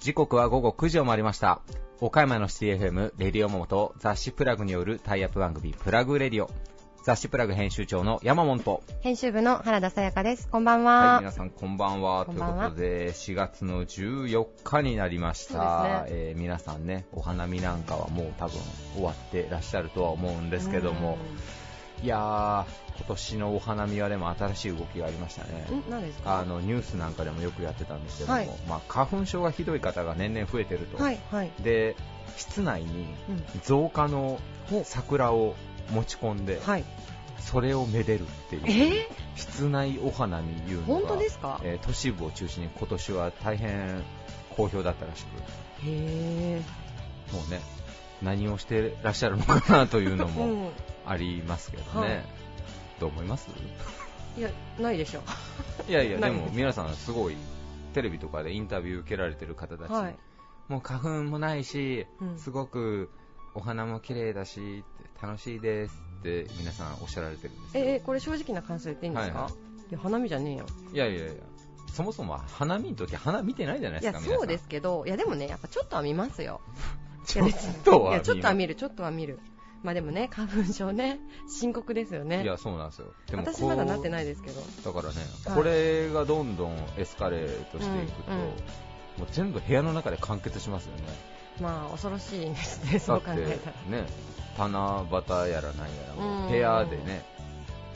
時刻は午後9時を回りました岡山のシティ FM レディオモモと雑誌プラグによるタイアップ番組プラグレディオ雑誌プラグ編集長の山本と編集部の原田さやかです。こんばんは。はい、皆さんこんばんは。こんばんはということで、4月の14日になりました。そうですえー皆さんね、お花見なんかはもう多分終わってらっしゃるとは思うんですけども、いやー、今年のお花見はでも新しい動きがありましたね。うん。ん何ですか？あのニュースなんかでもよくやってたんですけども、はいまあ、花粉症がひどい方が年々増えてると、はい、はい。で室内にうん。造花の桜を持ち込んで、はい。それをめでるっていう、え？室内お花見いうー、のが本当ですか？えー都市部を中心に今年は大変好評だったらしく、へもうね、何をしてらっしゃるのかなというのー。うもん。ありますけどね、はいどう思います？いや、ないでしょ。いやいや、でも皆さん、すごいテレビとかでインタビュー受けられてる方たち、はい。もう花粉もないし、うんすごくお花も綺麗だし、楽しいですって皆さんおっしゃられてるんですよ。え、え、これ正直な感想言っていいんですか、はいいや、花見じゃねえよ。いやいやいや、そもそも花見の時花見てないじゃないいや、ですか、皆さん。そうですけど、いや、でもね、やっぱちょっとは見ますよ。ちょっとは見る、ちょっとは見る。まあでもね、花粉症ね、深刻ですよね。いや、そうなんですよ。で私こうまだなってないですけど。だからね、はいこれがどんどんエスカレートしていくと、うんうんもう全部部屋の中で完結しますよね。まあ、恐ろしいですね、そう考えたら。ね、七夕やらなんやら部屋でね、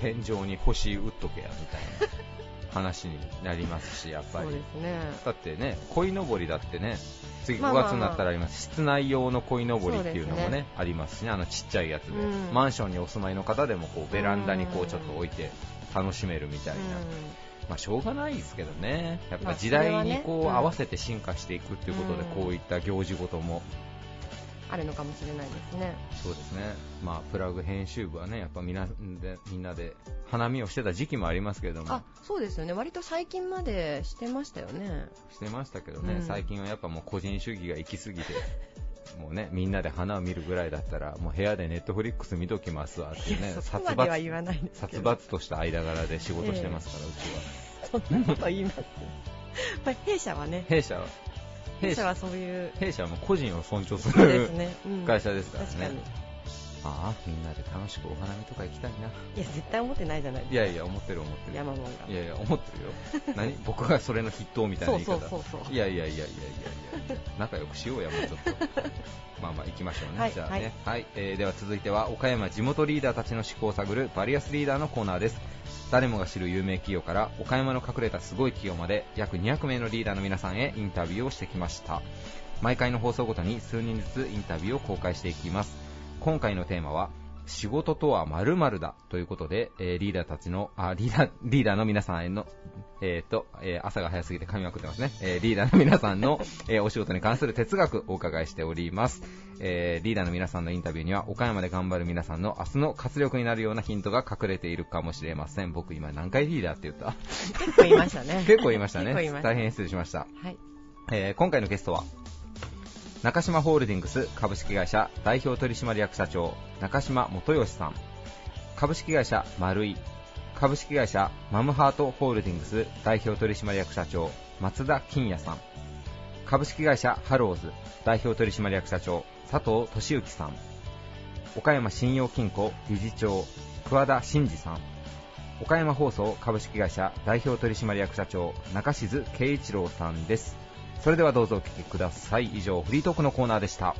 天井に星打っとけやみたいな話になりますし、やっぱり。ね。だってね、鯉のぼりだってね、次5まあまあ。月になったらあります、室内用の鯉のぼりっていうのもねね。ありますしね、あのちっちゃいやつで、うん。マンションにお住まいの方でもこうベランダにこううんちょっと置いて楽しめるみたいな、うまあしょうがないですけどね、やっまあぱ時代にこう合わせて進化していくっていうことで、うん。こういった行事ごとも、んあるのかもしれないですね。そうですね、まあプラグ編集部はね、やっぱみんなでみんなで花見をしてた時期もありますけれどもあ、、そうですよね。割と最近までしてましたよね。してましたけどね、うん最近はやっぱもう個人主義が行き過ぎて、もうね、みんなで花を見るぐらいだったら、もう部屋でネットフリックス見ときますわっていうね、殺伐までは言わないんですけ殺ど。伐とした間柄で仕事してますから、うちは。そんなこと言います？まあ、弊社はね、弊社は、弊社はそういう、弊社はもう個人を尊重するね。うん会社ですから。ね。ああ、みんなで楽しくお花見とか行きたいな。いや、絶対思ってないじゃないですいやいや、思ってる思ってか。る。山本が。いやいや、思ってるよ。何？僕がそれの筆頭みたいな言い方。いやいやいやいやいやいや仲良くしようや、もうちょっと。まあまあ行きましょうね。はいじゃあね。はい、えーでは続いては、岡山地元リーダーたちの思考を探るバリアスリーダーのコーナーです。誰もが知る有名企業から岡山の隠れたすごい企業まで約200名のリーダーの皆さんへインタビューをしてきました。毎回の放送ごとに数人ずつインタビューを公開していきます。今回のテーマは、仕事とは〇〇だということで、えーリーダーたちの、あ、リーダー、リーダーの皆さんへの、えーと、えー朝が早すぎて噛みまくってますね。えーリーダーの皆さんの、えーお仕事に関する哲学をお伺いしております。えーリーダーの皆さんのインタビューには、岡山で頑張る皆さんの明日の活力になるようなヒントが隠れているかもしれません。僕今何回リーダーって言った？結構言いましたね。結構言いましたね。大変失礼しました。はい。えー今回のゲストは中島ホールディングス株式会社代表取締役社長中島元義さん株式会社丸井株式会社マムハートホールディングス代表取締役社長松田金也さん株式会社ハローズ代表取締役社長佐藤俊之さん岡山信用金庫理事長桑田真二さん岡山放送株式会社代表取締役社長中静圭一郎さんですそれではどうぞお聞きください。以上フリートークのコーナーでした.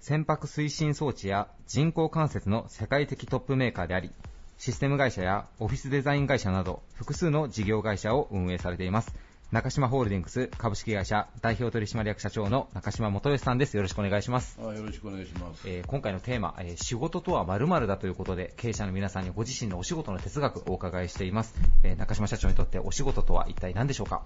船舶推進装置や人工関節の世界的トップメーカーでありシステム会社やオフィスデザイン会社など複数の事業会社を運営されています中島ホールディングス株式会社代表取締役社長の中島元義さんです。よろしくお願いします。あよろしくお願いします。えー今回のテーマ、えー仕事とは〇〇だということで経営者の皆さんにご自身のお仕事の哲学をお伺いしています、えー中島社長にとってお仕事とは一体何でしょうか？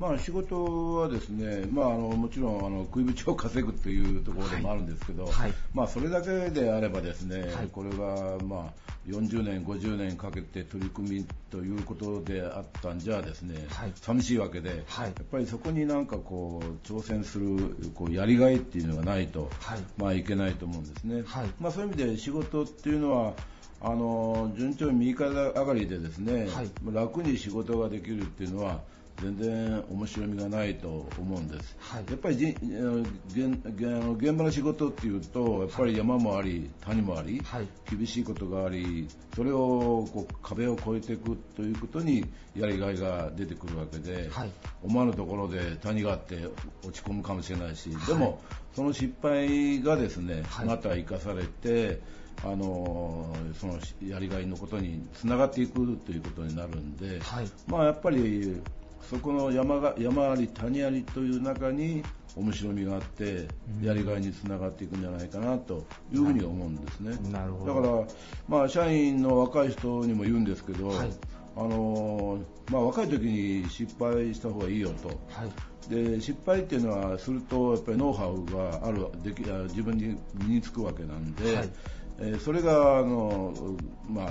まあ、仕事はですね、まあ、あのもちろんあの食いぶちを稼ぐというところでもあるんですけど、はい。まあ、それだけであればですね、はい。これが、まあ、40年、50年かけて取り組みということであったんじゃですね、はい。寂しいわけで、はい。やっぱりそこになんかこう挑戦するこうやりがいっていうのがないと、はい。まあ、いけないと思うんですね。はい。まあ、そういう意味で仕事っていうのはあの順調に右肩上がりでですね、はい。楽に仕事ができるっていうのは全然面白みがないと思うんです。はい。やっぱり現現場の仕事っていうとやっぱり山もあり谷もあり、はい。厳しいことがありそれをこう壁を越えていくということにやりがいが出てくるわけで、はい。思わぬところで谷があって落ち込むかもしれないし、はい。でもその失敗がですね、はい。また生かされてあのそのやりがいのことにつながっていくということになるんで、はい。まあ、やっぱりそこの山が山あり谷ありという中に面白みがあってうん。やりがいにつながっていくんじゃないかなというふうに思うんですね。なるほど。だから、まあ、社員の若い人にも言うんですけど、はい。あのまあ、若い時に失敗した方がいいよと。はい。で失敗っていうのはするとやっぱりノウハウがあるできあ自分に身につくわけなんで、はいえーそれがあの、まあ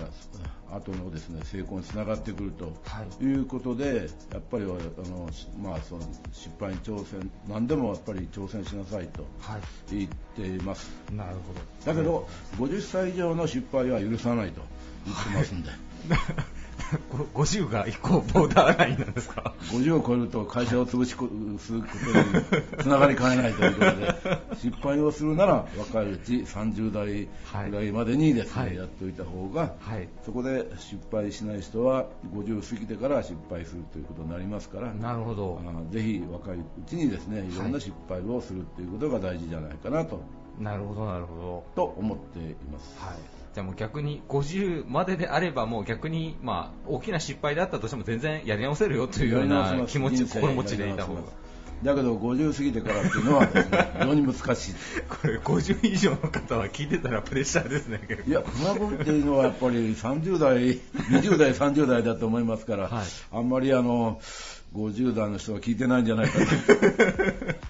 後のですね成功につながってくるとはい。いうことでやっぱりあの、まあ、その失敗に挑戦何でもやっぱり挑戦しなさいとはい。言っています。なるほど。だけど50歳以上の失敗は許さないと言ってますんで。ご 50が1個ボーダーラインなんですか？50を超えると会社を潰しこすることにつながりかねないということで 失敗をするなら若いうち30代ぐらいまでにですね、はい。やっておいた方が、はい。そこで失敗しない人は50過ぎてから失敗するということになりますからなるほど。あぜひ若いうちにですねい。ろんな失敗をするということが大事じゃないかなと,、なるほどなるほと思っています。どはいじゃあもう逆に50までであればもう逆にまあ大きな失敗であったとしても全然やり直せるよというような気持ち心持ちでいた方が。だけど50過ぎてからっていうのは非常 に難しい。これ50以上の方は聞いてたらプレッシャーですねいや、熊本っていうのはやっぱり30代、20代、30代だと思いますから、はい。あんまりあの、50代の人は聞いてないんじゃないかな。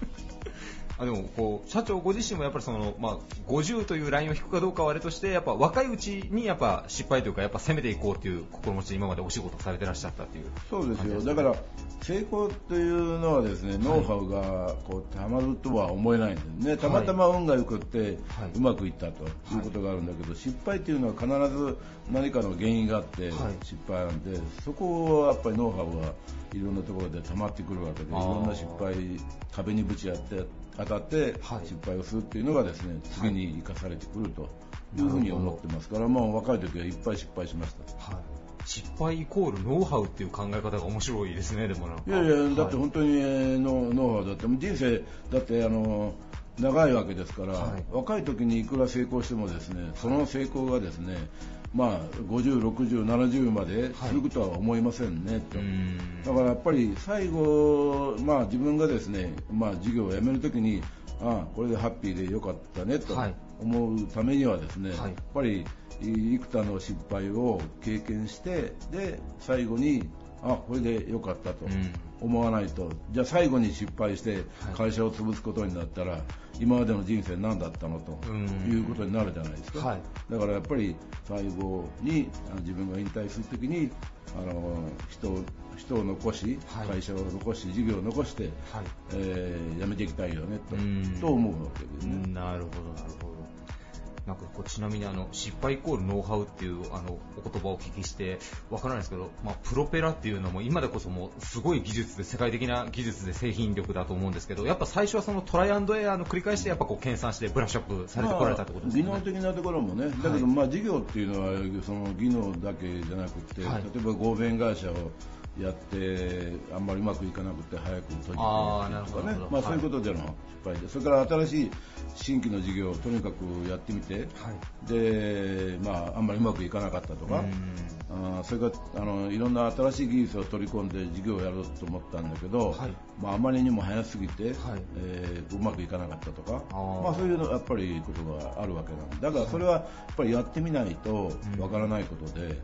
あでもこう社長ご自身もやっぱりその、まあ、50というラインを引くかどうかはあれとしてやっぱ若いうちにやっぱ失敗というかやっぱ攻めていこうという心持ちで今までお仕事されてらっしゃったっていうそうですよ。だから、成功というのはですね、ノウハウがこうたまるとは思えないんですね。たまたま運が良くって、はい。うまくいったということがあるんだけど、失敗っていうのは必ず何かの原因があってはい。失敗なんで、そこはやっぱりノウハウがいろんなところで溜まってくるわけで、いろんな失敗、壁にぶち当て当たってはい。失敗をするっていうのがですね、次に生かされてくるというふうに思ってますから、まあ若い時はいっぱい失敗しました。はい、失敗イコールノウハウっていう考え方が面白いですねでもなんか。いやいや、だってはい本当にえーノノウハウだって、人生だってあの長いわけですから、はい。若い時にいくら成功してもですね、その成功がですね、まあ50、60、70まで続くとは思いませんね、と。うーん。だからやっぱり最後、まあ、自分がですね、まあ、授業を辞めるときに、ああ、これでハッピーでよかったねとはい。思うためにはですね、はい。やっぱりい幾多の失敗を経験して、で、最後に、あこれでよかったと。うん。思わないと、じゃあ最後に失敗してはい。会社を潰すことになったら、今までの人生何だったのとうん。いうことになるじゃないですか。はい。だからやっぱり最後に自分が引退するときにあの人を人を残し、はい。会社を残し、事業を残して、はい。えー辞めていきたいよねと。うん。と思うわけですね。なるほどなるほどなんかこうちなみにあの失敗イコールノウハウっていうあのお言葉をお聞きしてわからないですけど、まあ、プロペラっていうのも今でこそもうすごい技術で世界的な技術で製品力だと思うんですけどやっぱ最初はそのトライアンドエアーの繰り返しでやっぱこう研鑽してブラッシュアップされてこられたってことです技よね。能的なところもね、だけど、まあ、事業っていうのはその技能だけじゃなくて、はい例えば合弁会社をやって、あんまりうまくいかなくて早く閉じてあーなるほどとかねまあ、そういうことでの失敗で、それから新しい新規の事業をとにかくやってみて、はい。でまあ、あんまりうまくいかなかったとか、あーそれからあのいろんな新しい技術を取り込んで事業をやろうと思ったんだけど、はい。まあ、あまりにも早すぎて、はい。えーうまくいかなかったとか、あー。まあ、そういうのやっぱりことがあるわけなんで。だからそれはやっぱりやってみないとわからないことで、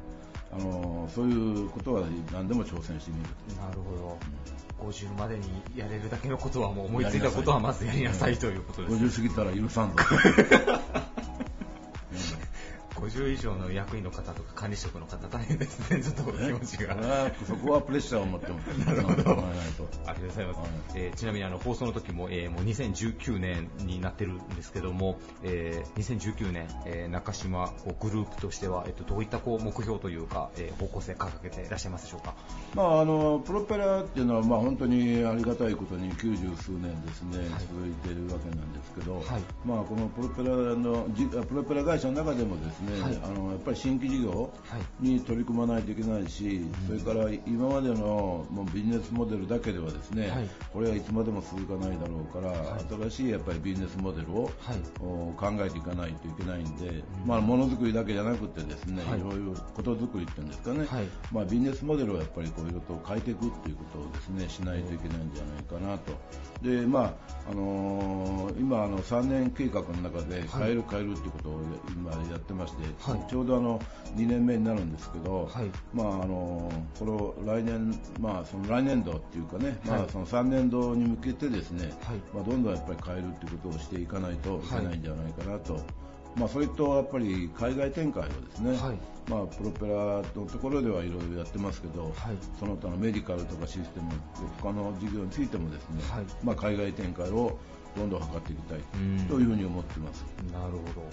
あのそういうことは何でも挑戦してみるなるほど。50までにやれるだけのことはもう思いついたことはまずやりなさいということです。50過ぎたら許さんぞ 50以上の役員の方とか管理職の方大変ですね、ちょっとお気持ちが。そこはプレッシャーを持ってもなるほどありがとうございます。はいえーちなみにあの放送の時も、えーもう2019年になってるんですけども、えー2019年、えー中島こうグループとしては、えっとどういったこう目標というか、えー方向性掲げていらっしゃいますでしょうか？まあ、あのプロペラっていうのは、まあ、本当にありがたいことに90数年ですね、はい続いているわけなんですけど、はいまあ、このプロペラのじプロペラ会社の中でもですね、はい。あのやっぱり新規事業はい。に取り組まないといけないし、それから今までのもうビジネスモデルだけではですね、はい。これはいつまでも続かないだろうから、はい。新しいやっぱりビジネスモデルを、考えていかないといけないんで、まあ、ものづくりだけじゃなくてですね、はい。いろいろことづくりっていうんですかね、はい。まあ、ビジネスモデルをやっぱりこういうことを変えていくっていうことをですねしないといけないんじゃないかなと。で、まああのー今あの3年計画の中で変える変えるっていうことを今やってまして、はい。ちょうどあの2年目になるんですけど、はい。まああのーこの来年まあその来年度っていうかね、まはい。あその3年度に向けてですね、はい。まあどんどんやっぱり変えるっていうことをしていかないといけないんじゃないかなと。まあ、それとやっぱり海外展開をですね、はいまあ、プロペラのところではいろいろやってますけど、はい。その他のメディカルとかシステム、他の事業についてもですね、はい。まあ、海外展開をどんどん図っていきたいうんというふうに思ってます。なるほど。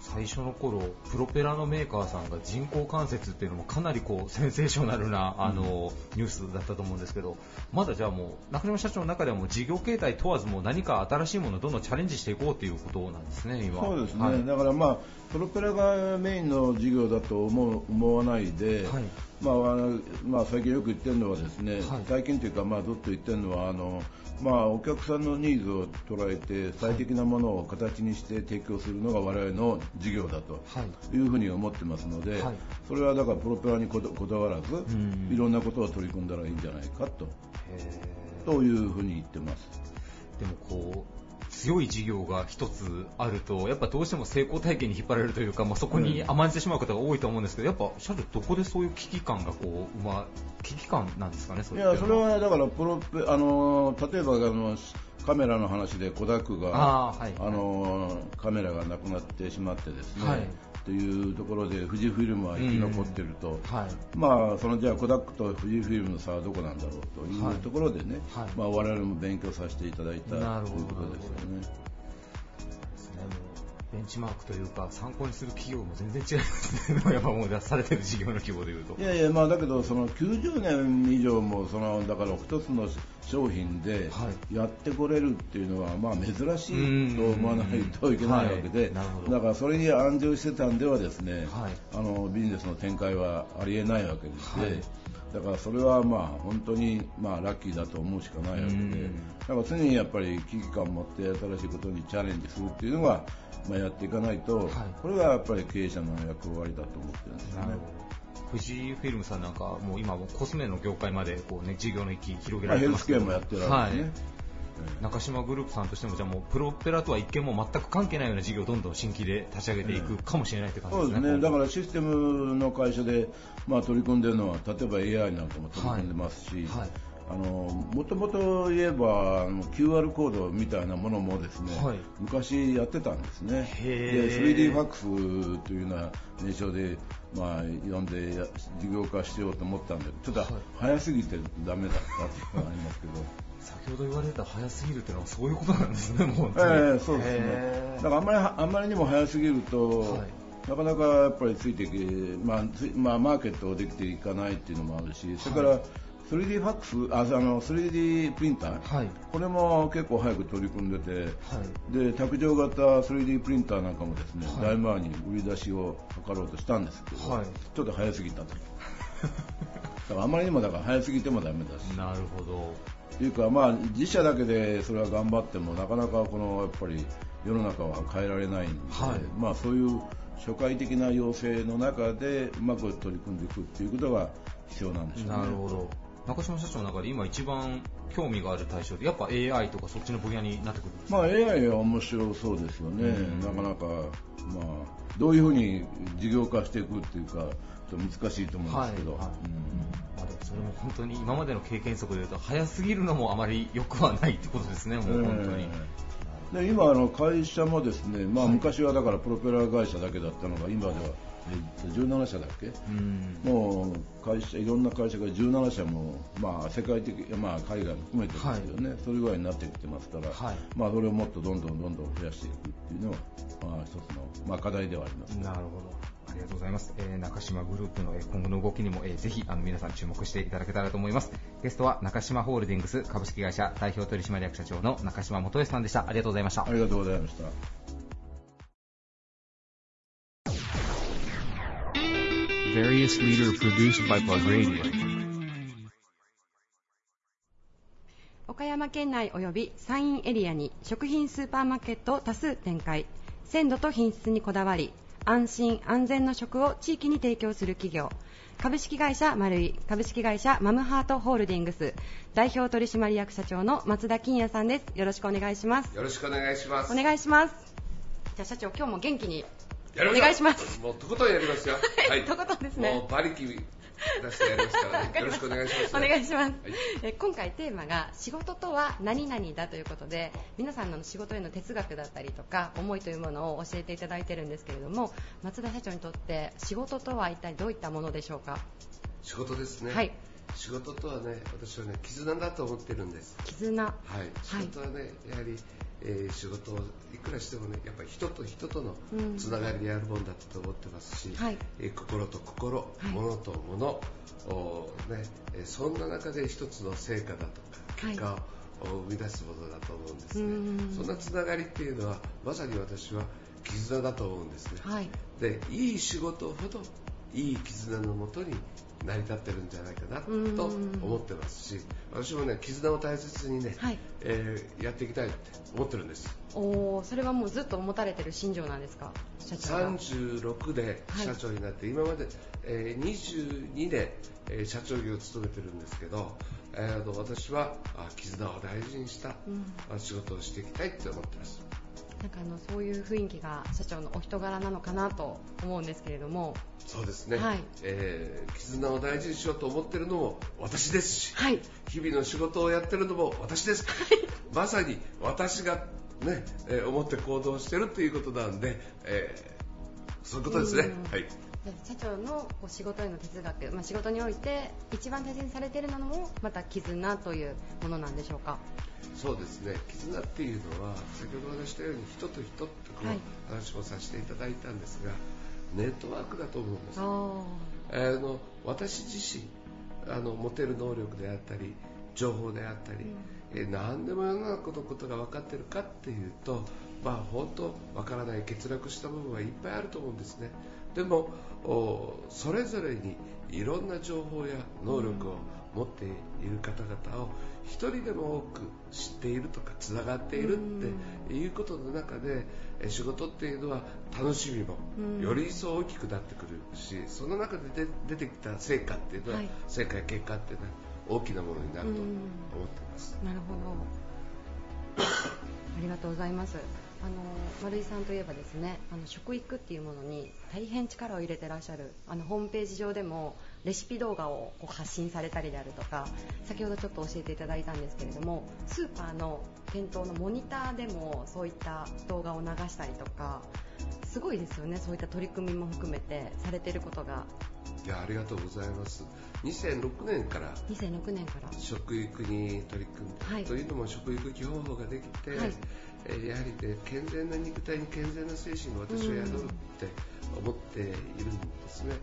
最初の頃、プロペラのメーカーさんが人工関節っていうのもかなりこうセンセーショナルなあの、ニュースだったと思うんですけど、まだじゃあもう中島社長の中ではもう事業形態問わずもう何か新しいものをどんどんチャレンジしていこうということなんですね、今。そうですね、はい。だからまあ、プロペラがメインの事業だと思う思わないで、はいまあまあ、最近よく言ってるのはですね、はい。最近というか、まあ、ずっと言ってるのはあの、まあ、お客さんのニーズを捉えて最適なものを形にして提供するのが我々の事業だとはい。いうふうに思ってますので、はい。それはだからプロペラにこだわらず、ん。いろんなことを取り組んだらいいんじゃないかと。へというふうに言ってます。ーでもこう強い事業が一つあると、やっぱどうしても成功体験に引っ張られるというか、まあ、そこに甘ん。じてしまう方が多いと思うんですけど、やっぱ社長、どこでそういう危機感がこう、まあ、危機感なんですかね、そいやそれはだからプロペあの例えばあのカメラの話でコダックがあーはい。あのカメラがなくなってしまってですね、はいというところで富士フィルムは生き残っていると、はい。まあそのじゃあコダックと富士フィルムの差はどこなんだろうといはいうところでね、はい。まあ我々も勉強させていただいたということですよね。ベンチマークというか、参考にする企業も全然違いますね、やっぱもう出されてる事業の規模でいうと。いやいや、まあ、だけど、その90年以上も、そのだから一つの商品ではやってこれるっていうのは、まあ、珍しいと思わないといけないわけで、はいだからそれに安住してたんではですね、はい。あのビジネスの展開はありえないわけでして、はいだからそれはまあ本当にまあラッキーだと思うしかないわけで、うん。だから常にやっぱり危機感を持って新しいことにチャレンジするっていうのが、まあ、やっていかないと、はい。これがやっぱり経営者の役割だと思ってるんですよね。富士フィルムさんなんか、もう今もコスメの業界までこうね、事業の域広げまあ、られてますけど。ヘルスケアもやってるわけですね。はい中島グループさんとしても、じゃあもうプロペラとは一見も全く関係ないような事業をどんどん新規で立ち上げていくかもしれないって感じですね。そうですね、だからシステムの会社で、まあ、取り組んでるのは、例えば AI なんかも取り組んでますし、はい。あのもともと言えばあの QR コードみたいなものもですね、はい。昔やってたんですね。で 3D ファックスというような名称で、まあ、呼んでや事業化しようと思ったんだけど、ちょっとはい。早すぎてダメだったっていうのがありますけど。先ほど言われた早すぎるっていうのはそういうことなんですね、もう。ええそうですね。だからあんまりあんまりにも早すぎると、はい。なかなかやっぱりついていけ、まあつまあ、マーケットできていかないっていうのもあるし、それから 3D ファックス、ああの 3D プリンター、はい。これも結構早く取り組んでて、はい。で卓上型 3D プリンターなんかもですね、はい大前に売り出しを図ろうとしたんですけど、はいちょっと早すぎたと。だからあまりにもだから早すぎてもダメだし。なるほど。っていうか、まあ、自社だけでそれは頑張ってもなかなかこのやっぱり世の中は変えられないんで、はいまあ、そういう初回的な要請の中でうまく取り組んでいくっていうことが必要なんでしょうね。なるほど。中島社長の中で今一番興味がある対象でやっぱ AI とかそっちの分野になってくるんですか、まあ、AI は面白そうですよね、うん。なかなか、まあ、どういうふうに事業化していくっていうか、ちょっと難しいと思うんですけど、はいはい。うん。まあ、でもそれも本当に今までの経験則でいうと早すぎるのもあまり良くはないってことですね、もう本当に。ええで今あの会社もですね、まあ、はい。昔はだからプロペラ会社だけだったのが今ではえっと17社だっけ？うん。もう会社いろんな会社が17社も、まあ、世界的、まあ、海外も含めてですけどね、それぐらいになってきてますから、はい。まあ、それをもっとどんどんどんどん増やしていくっていうのは、まあ、一つの、まあ、課題ではあります。ね。なるほど。ありがとうございます。えー中島グループのえー今後の動きにも、えーぜひあの皆さん注目していただけたらと思います。ゲストは中島ホールディングス株式会社代表取締役社長の中島元義さんでした。ありがとうございました。ありがとうございました。岡山県内及び山陰エリアに食品スーパーマーケットを多数展開鮮度と品質にこだわり安心安全の食を地域に提供する企業。株式会社マルイ株式会社マムハートホールディングス。代表取締役社長の松田金也さんです。よろしくお願いします。よろしくお願いします。お願いします。じゃあ社長今日も元気に。お願いします。もうとことんやりますよ。はい。とことんですね。もう馬力出してやりますからね。よろしくお願いします。お願いします、はいえ今回テーマが仕事とは何々だということで皆さんの仕事への哲学だったりとか思いというものを教えていただいてるんですけれども松田社長にとって仕事とは一体どういったものでしょうか？仕事ですね。はい仕事とはね、私はね、絆だと思ってるんです。絆はい。仕事はね、やはり、えー仕事をいくらしてもね、やっぱり人と人とのうん。つながりでやるもんだと思ってますし、はい。えー心と心、はい。物と物、おーね、えーそんな中で一つの成果だとか、結果を、お生み出すものだと思うんですうんね。そんなつながりっていうのは、まさに私は絆だと思うんですね。はい。でいい仕事ほどいい絆のもとに成り立ってるんじゃないかなとうん。思ってますし私もね絆を大切にね、はい。えーやっていきたいって思ってるんです。おーそれはもうずっと持たれてる心情なんですか？社長が。36で社長になって、今まで、えー22年、えー社長業を務めてるんですけど、えー私はあ絆を大事にした、うん。あ仕事をしていきたいって思ってますなんかあのそういう雰囲気が社長のお人柄なのかなと思うんですけれども。そうですね、はい。えー絆を大事にしようと思ってるのも私です。し、はい。日々の仕事をやってるのも私です。まさに私がね、えー思って行動してるっていうことなんで、えーそういうことですね。うん。はい。社長の仕事への哲学、まあ、仕事において一番大切にされているのもまた絆というものなんでしょうか？そうですね。絆っていうのは、先ほどお話ししたように人と人ってこう、はい。話もさせていただいたんですが、ネットワークだと思うんです。あの私自身あの持てる能力であったり情報であったり、えー何でも世の中のことが分かってるかっていうと、まあ、本当分からない欠落した部分はいっぱいあると思うんですねでもおそれぞれにいろんな情報や能力を持っている方々を一人でも多く知っているとかつながっているっていうことの中でえー仕事っていうのは楽しみもうん。より一層大きくなってくるしその中で出てきた成果っていうのは、はい。成果や結果っていうのは大きなものになると思ってます。あなるほど。ありがとうございますあの丸井さんといえばですねあの食育っていうものに大変力を入れてらっしゃるあのホームページ上でもレシピ動画をこう発信されたりであるとか先ほどちょっと教えていただいたんですけれどもスーパーの店頭のモニターでもそういった動画を流したりとかすごいですよねそういった取り組みも含めてされていることが。いやありがとうございます。2006年から2006年から。食育に取り組んで、はい。というのも食育基本法ができて、はい。えーやはりね健全な肉体に健全な精神が私は宿るって思っているんですね、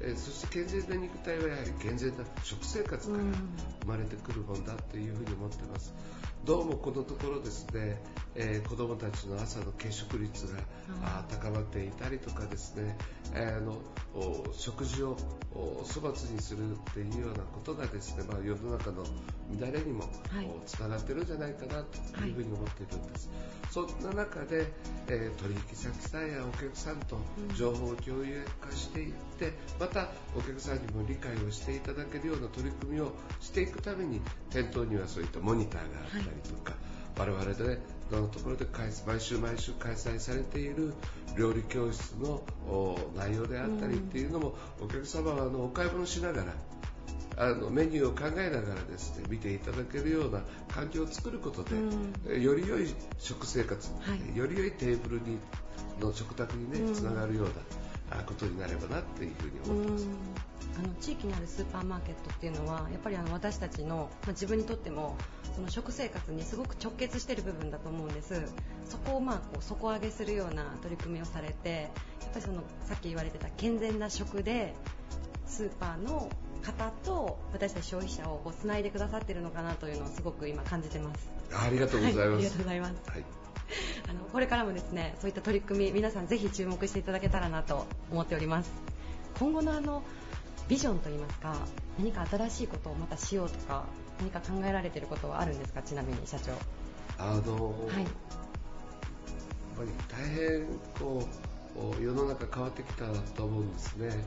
えーそして健全な肉体はやはり健全な食生活からうん。生まれてくるもんだというふうに思ってます。どうもこのところですね、えー子どもたちの朝の欠食率があー高まっていたりとかですね、えーあのお食事をお粗末にするっていうようなことがですね、まあ、世の中の乱れにも、つながってるんじゃないかなというふうに思っているんです、そんな中で、えー取引先さんやお客さんと情報を共有化していってまたお客さんにも理解をしていただけるような取り組みをしていくために店頭にはそういったモニターがあったりとか、我々でねのところで毎週毎週開催されている料理教室の内容であったりっていうのも、お客様はあのお買い物しながらあのメニューを考えながらですね見ていただけるような環境を作ることで、うん、より良い食生活、はい、より良いテーブルにの食卓にねつながるようなことになればなっていうふうに思ってます。あの地域にあるスーパーマーケットっていうのはやっぱりあの私たちの、まあ、自分にとってもその食生活にすごく直結している部分だと思うんです。そこをまあこう底上げするような取り組みをされてやっぱりそのさっき言われてた健全な食でスーパーの方と私たち消費者をこうつないでくださっているのかなというのをすごく今感じてます。ありがとうございます、はい、ありがとうございます、はい、あのこれからもですねそういった取り組み皆さんぜひ注目していただけたらなと思っております。今後のあのビジョンといいますか何か新しいことをまたしようとか何か考えられていることはあるんですか？ちなみに社長。あのはい、やっぱり大変こう世の中変わってきたと思うんですね、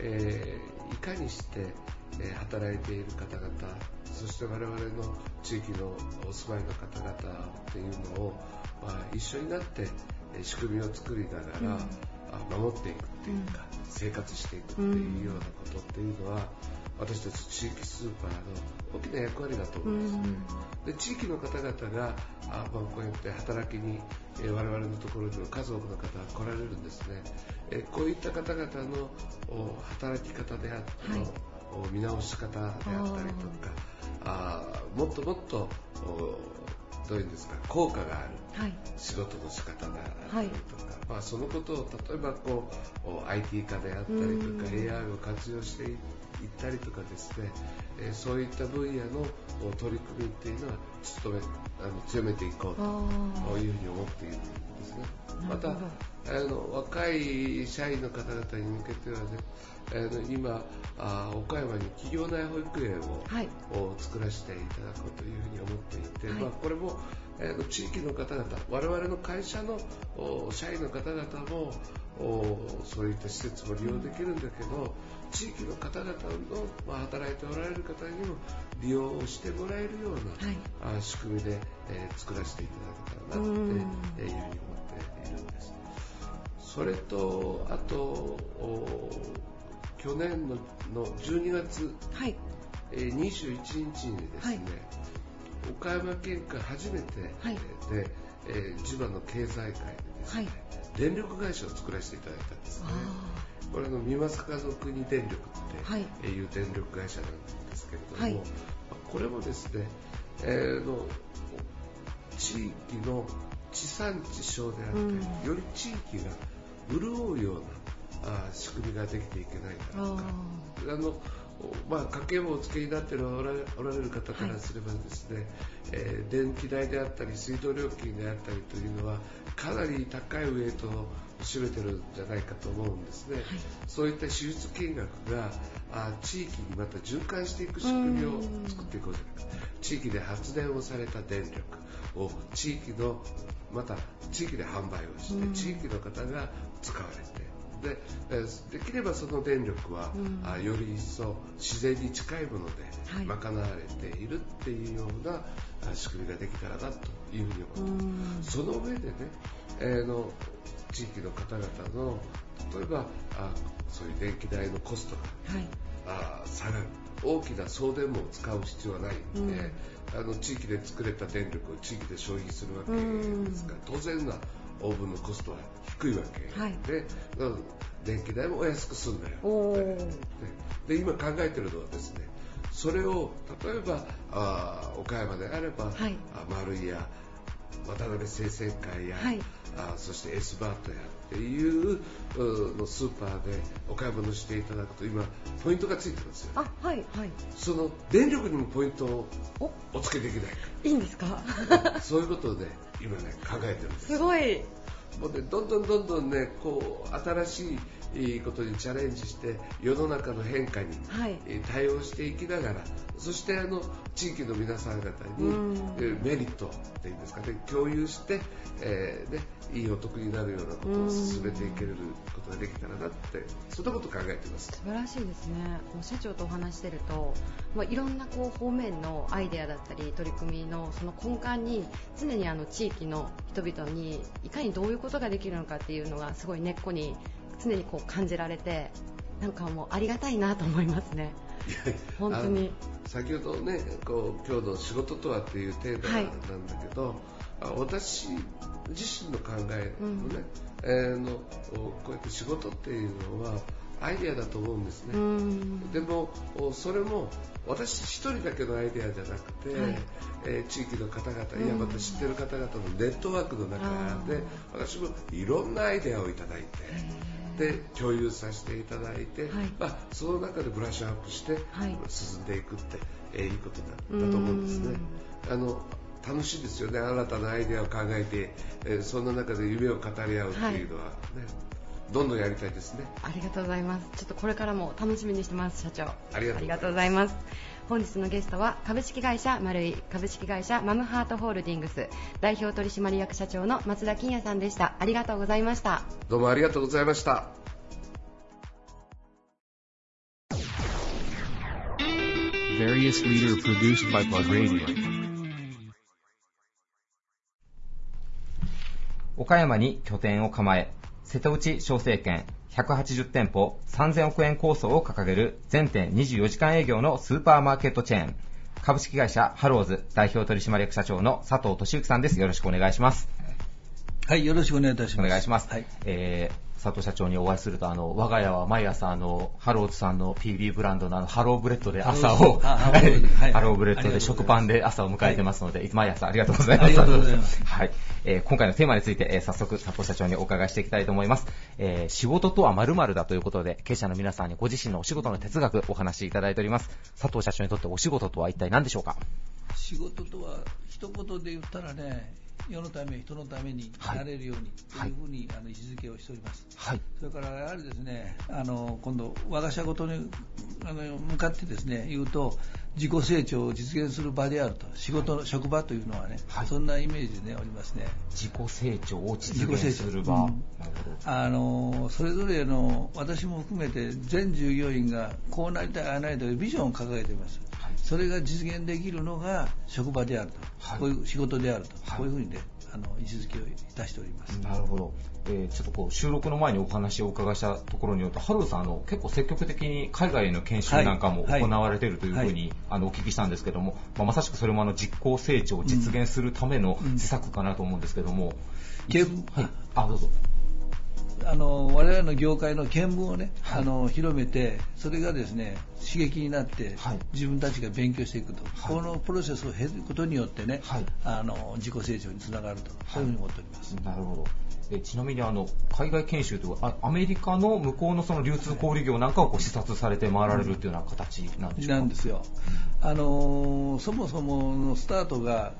えーいかにして、え働いている方々そして我々の地域のお住まいの方々っていうのを、まあ、一緒になって仕組みを作りながら、うん、守っていくっていうか、うん、生活していくっていうようなことっていうのは、私たち地域スーパーの大きな役割だと思うんです。ね。で地域の方々がこうやって働きに、えー、我々のところにも数多くの方が来られるんですね。えー、こういった方々の働き方であったり、はい、見直し方であったりとかあもっともっとどういうんですか効果がある仕事の仕方があったりとか、はい、まあ、そのことを例えばこう IT 化であったりとか AI を活用していったりとかですね、えー、そういった分野の取り組みっていうのは努めあの強めていこうというふうに思っているんですね。またあの若い社員の方々に向けてはね、あの今あ岡山に企業内保育園をはい、を作らせていただこうというふうに思っていて、はい、まあ、これも、えー、地域の方々我々の会社の社員の方々もそういった施設も利用できるんだけど地域の方々の、まあ、働いておられる方にも利用してもらえるような、はい、あ仕組みで、えー、作らせていただけたらなというふうに思っているんです。それとあと去年のの12月、はい。えー、21日にですね、はい、岡山県下初めてで、えー、地場の経済界でですね、はい、電力会社を作らせていただいたんですね。これの三松家族に電力ってい。う電力会社なんですけれども、はい、これもですね、えー、の地域の地産地消であったり、うん、より地域が潤うようなあ仕組みができていけないかとかあのまあ、家計簿をお付けになっておられる方からすればですね、はい、えー、電気代であったり水道料金であったりというのはかなり高いウエイトを占めてるんじゃないかと思うんですね、はい、そういった支出金額があ地域にまた循環していく仕組みを作っていこうじゃないか地域で発電をされた電力を地域のまた地域で販売をして地域の方が使われてでできればその電力は、うん、あより一層自然に近いもので賄われているっていうような、仕組みができたらなというふうに思ってます。その上でね、えー、の地域の方々の例えばあそういう電気代のコストが、はい、あ下がる。大きな送電網を使う必要はないので、うん、あの地域で作れた電力を地域で消費するわけですから、当然なオーブンのコストは低いわけ、はい、で電気代もお安く済んだよで今考えてるのはですねそれを例えばあ岡山であれば、はい、あ丸井や渡辺生鮮会や、はい、あそして S バートやっていうのスーパーでお買い物していただくと今ポイントがついてますよ、ね、あはいはい。その電力にもポイントをお付けできない。かいいんですか？そういうことで今ね考えてるんですすごい。もうねどんどんどんどんねこう新しいことにチャレンジして世の中の変化に対応していきながら、はい、そしてあの地域の皆さん方に、メリットっていうんですかね共有して、えーね、いいお得になるようなことを進めていけることができたらなってそんなことを考えています。素晴らしいですね、社長とお話してると、まあ、いろんなこう方面のアイデアだったり取り組みのその根幹に常にあの地域の人々にいかにどういうことができるのかっていうのがすごい根っこに常にこう感じられてなんかもうありがたいなと思いますね。本当に。先ほどねこう今日の仕事とはっていうテーマなんだけど、あ私自身の考えのね、えーのこうやって仕事っていうのはアイデアだと思うんですね、うん。でもおそれも私一人だけのアイデアじゃなくて、はい。えー地域の方々、うん。いやまた知ってる方々のネットワークの中で私もいろんなアイデアをいただいてで共有させていただいて、はい。まあ、その中でブラッシュアップしてはい。進んでいくって、えーいいことだだと思うんですね。あの楽しいですよね、新たなアイデアを考えて、えーそんな中で夢を語り合うっていうのは。ね、どんどんやりたいですね。ありがとうございます。ちょっとこれからも楽しみにしてます、社長。ありがとうございます本日のゲストは株式会社マルイ株式会社マムハートホールディングス代表取締役社長の松田金也さんでした。ありがとうございました。どうもありがとうございました。岡山に拠点を構え、瀬戸内商勢圏180店舗3000億円構想を掲げる全店24時間営業のスーパーマーケットチェーン、株式会社ハローズ代表取締役社長の佐藤俊之さんです。よろしくお願いします。はい、よろしくお願いいたします。お願いします。はい。えー佐藤社長にお会いすると、あの、我が家は毎朝、あの、ハローズさんの PB ブランドのあの、ハローブレッドで朝を、ハローブレッドで食パンで朝を迎えてますので、毎朝ありがとうございます。ありがとうございますはい。えー今回のテーマについて、えー早速、佐藤社長にお伺いしていきたいと思います。えー仕事とは〇〇だということで、経営者の皆さんにご自身のお仕事の哲学お話しいただいております。佐藤社長にとってお仕事とは一体何でしょうか？仕事とは、一言で言ったらね、世のため、人のためになれるようにというふうに、あの位置づけをしております。はい。それからやはりですね、あの今度、我が社ごとにあの向かってですね言うと、自己成長を実現する場であると、仕事の職場というのはね、はいそんなイメージでね、おりますね。自己成長を実現自己成長する場。うん。あのそれぞれの私も含めて全従業員がこうなりたい、ああなりたいというビジョンを掲げています、はいそれが実現できるのが職場であると、はい。こういう仕事であると、はい。こういうふうにね、あの位置づけをいたしております。なるほど。えーちょっとこう収録の前にお話をお伺いしたところによると、ハローズさんあの結構積極的に海外への研修なんかもはい。行われているというふうに、はい。あのお聞きしたんですけども、まあ、まさしくそれもあの自己成長を実現するためのうん。施策かなと思うんですけども、けいつ？はい、あどうぞ。あの我々の業界の見聞をね、はい。あの広めて、それがですね刺激になって、はい。自分たちが勉強していくと、はい。このプロセスを経ることによってね、はい。あの自己成長につながると、そういうふうに思っております。なるほど。えちなみにあの海外研修というかあアメリカの向こうのその流通小売業なんかをこう視察されて回られるというような形なんでしょうか？なんですよ、あのーそもそものスタートが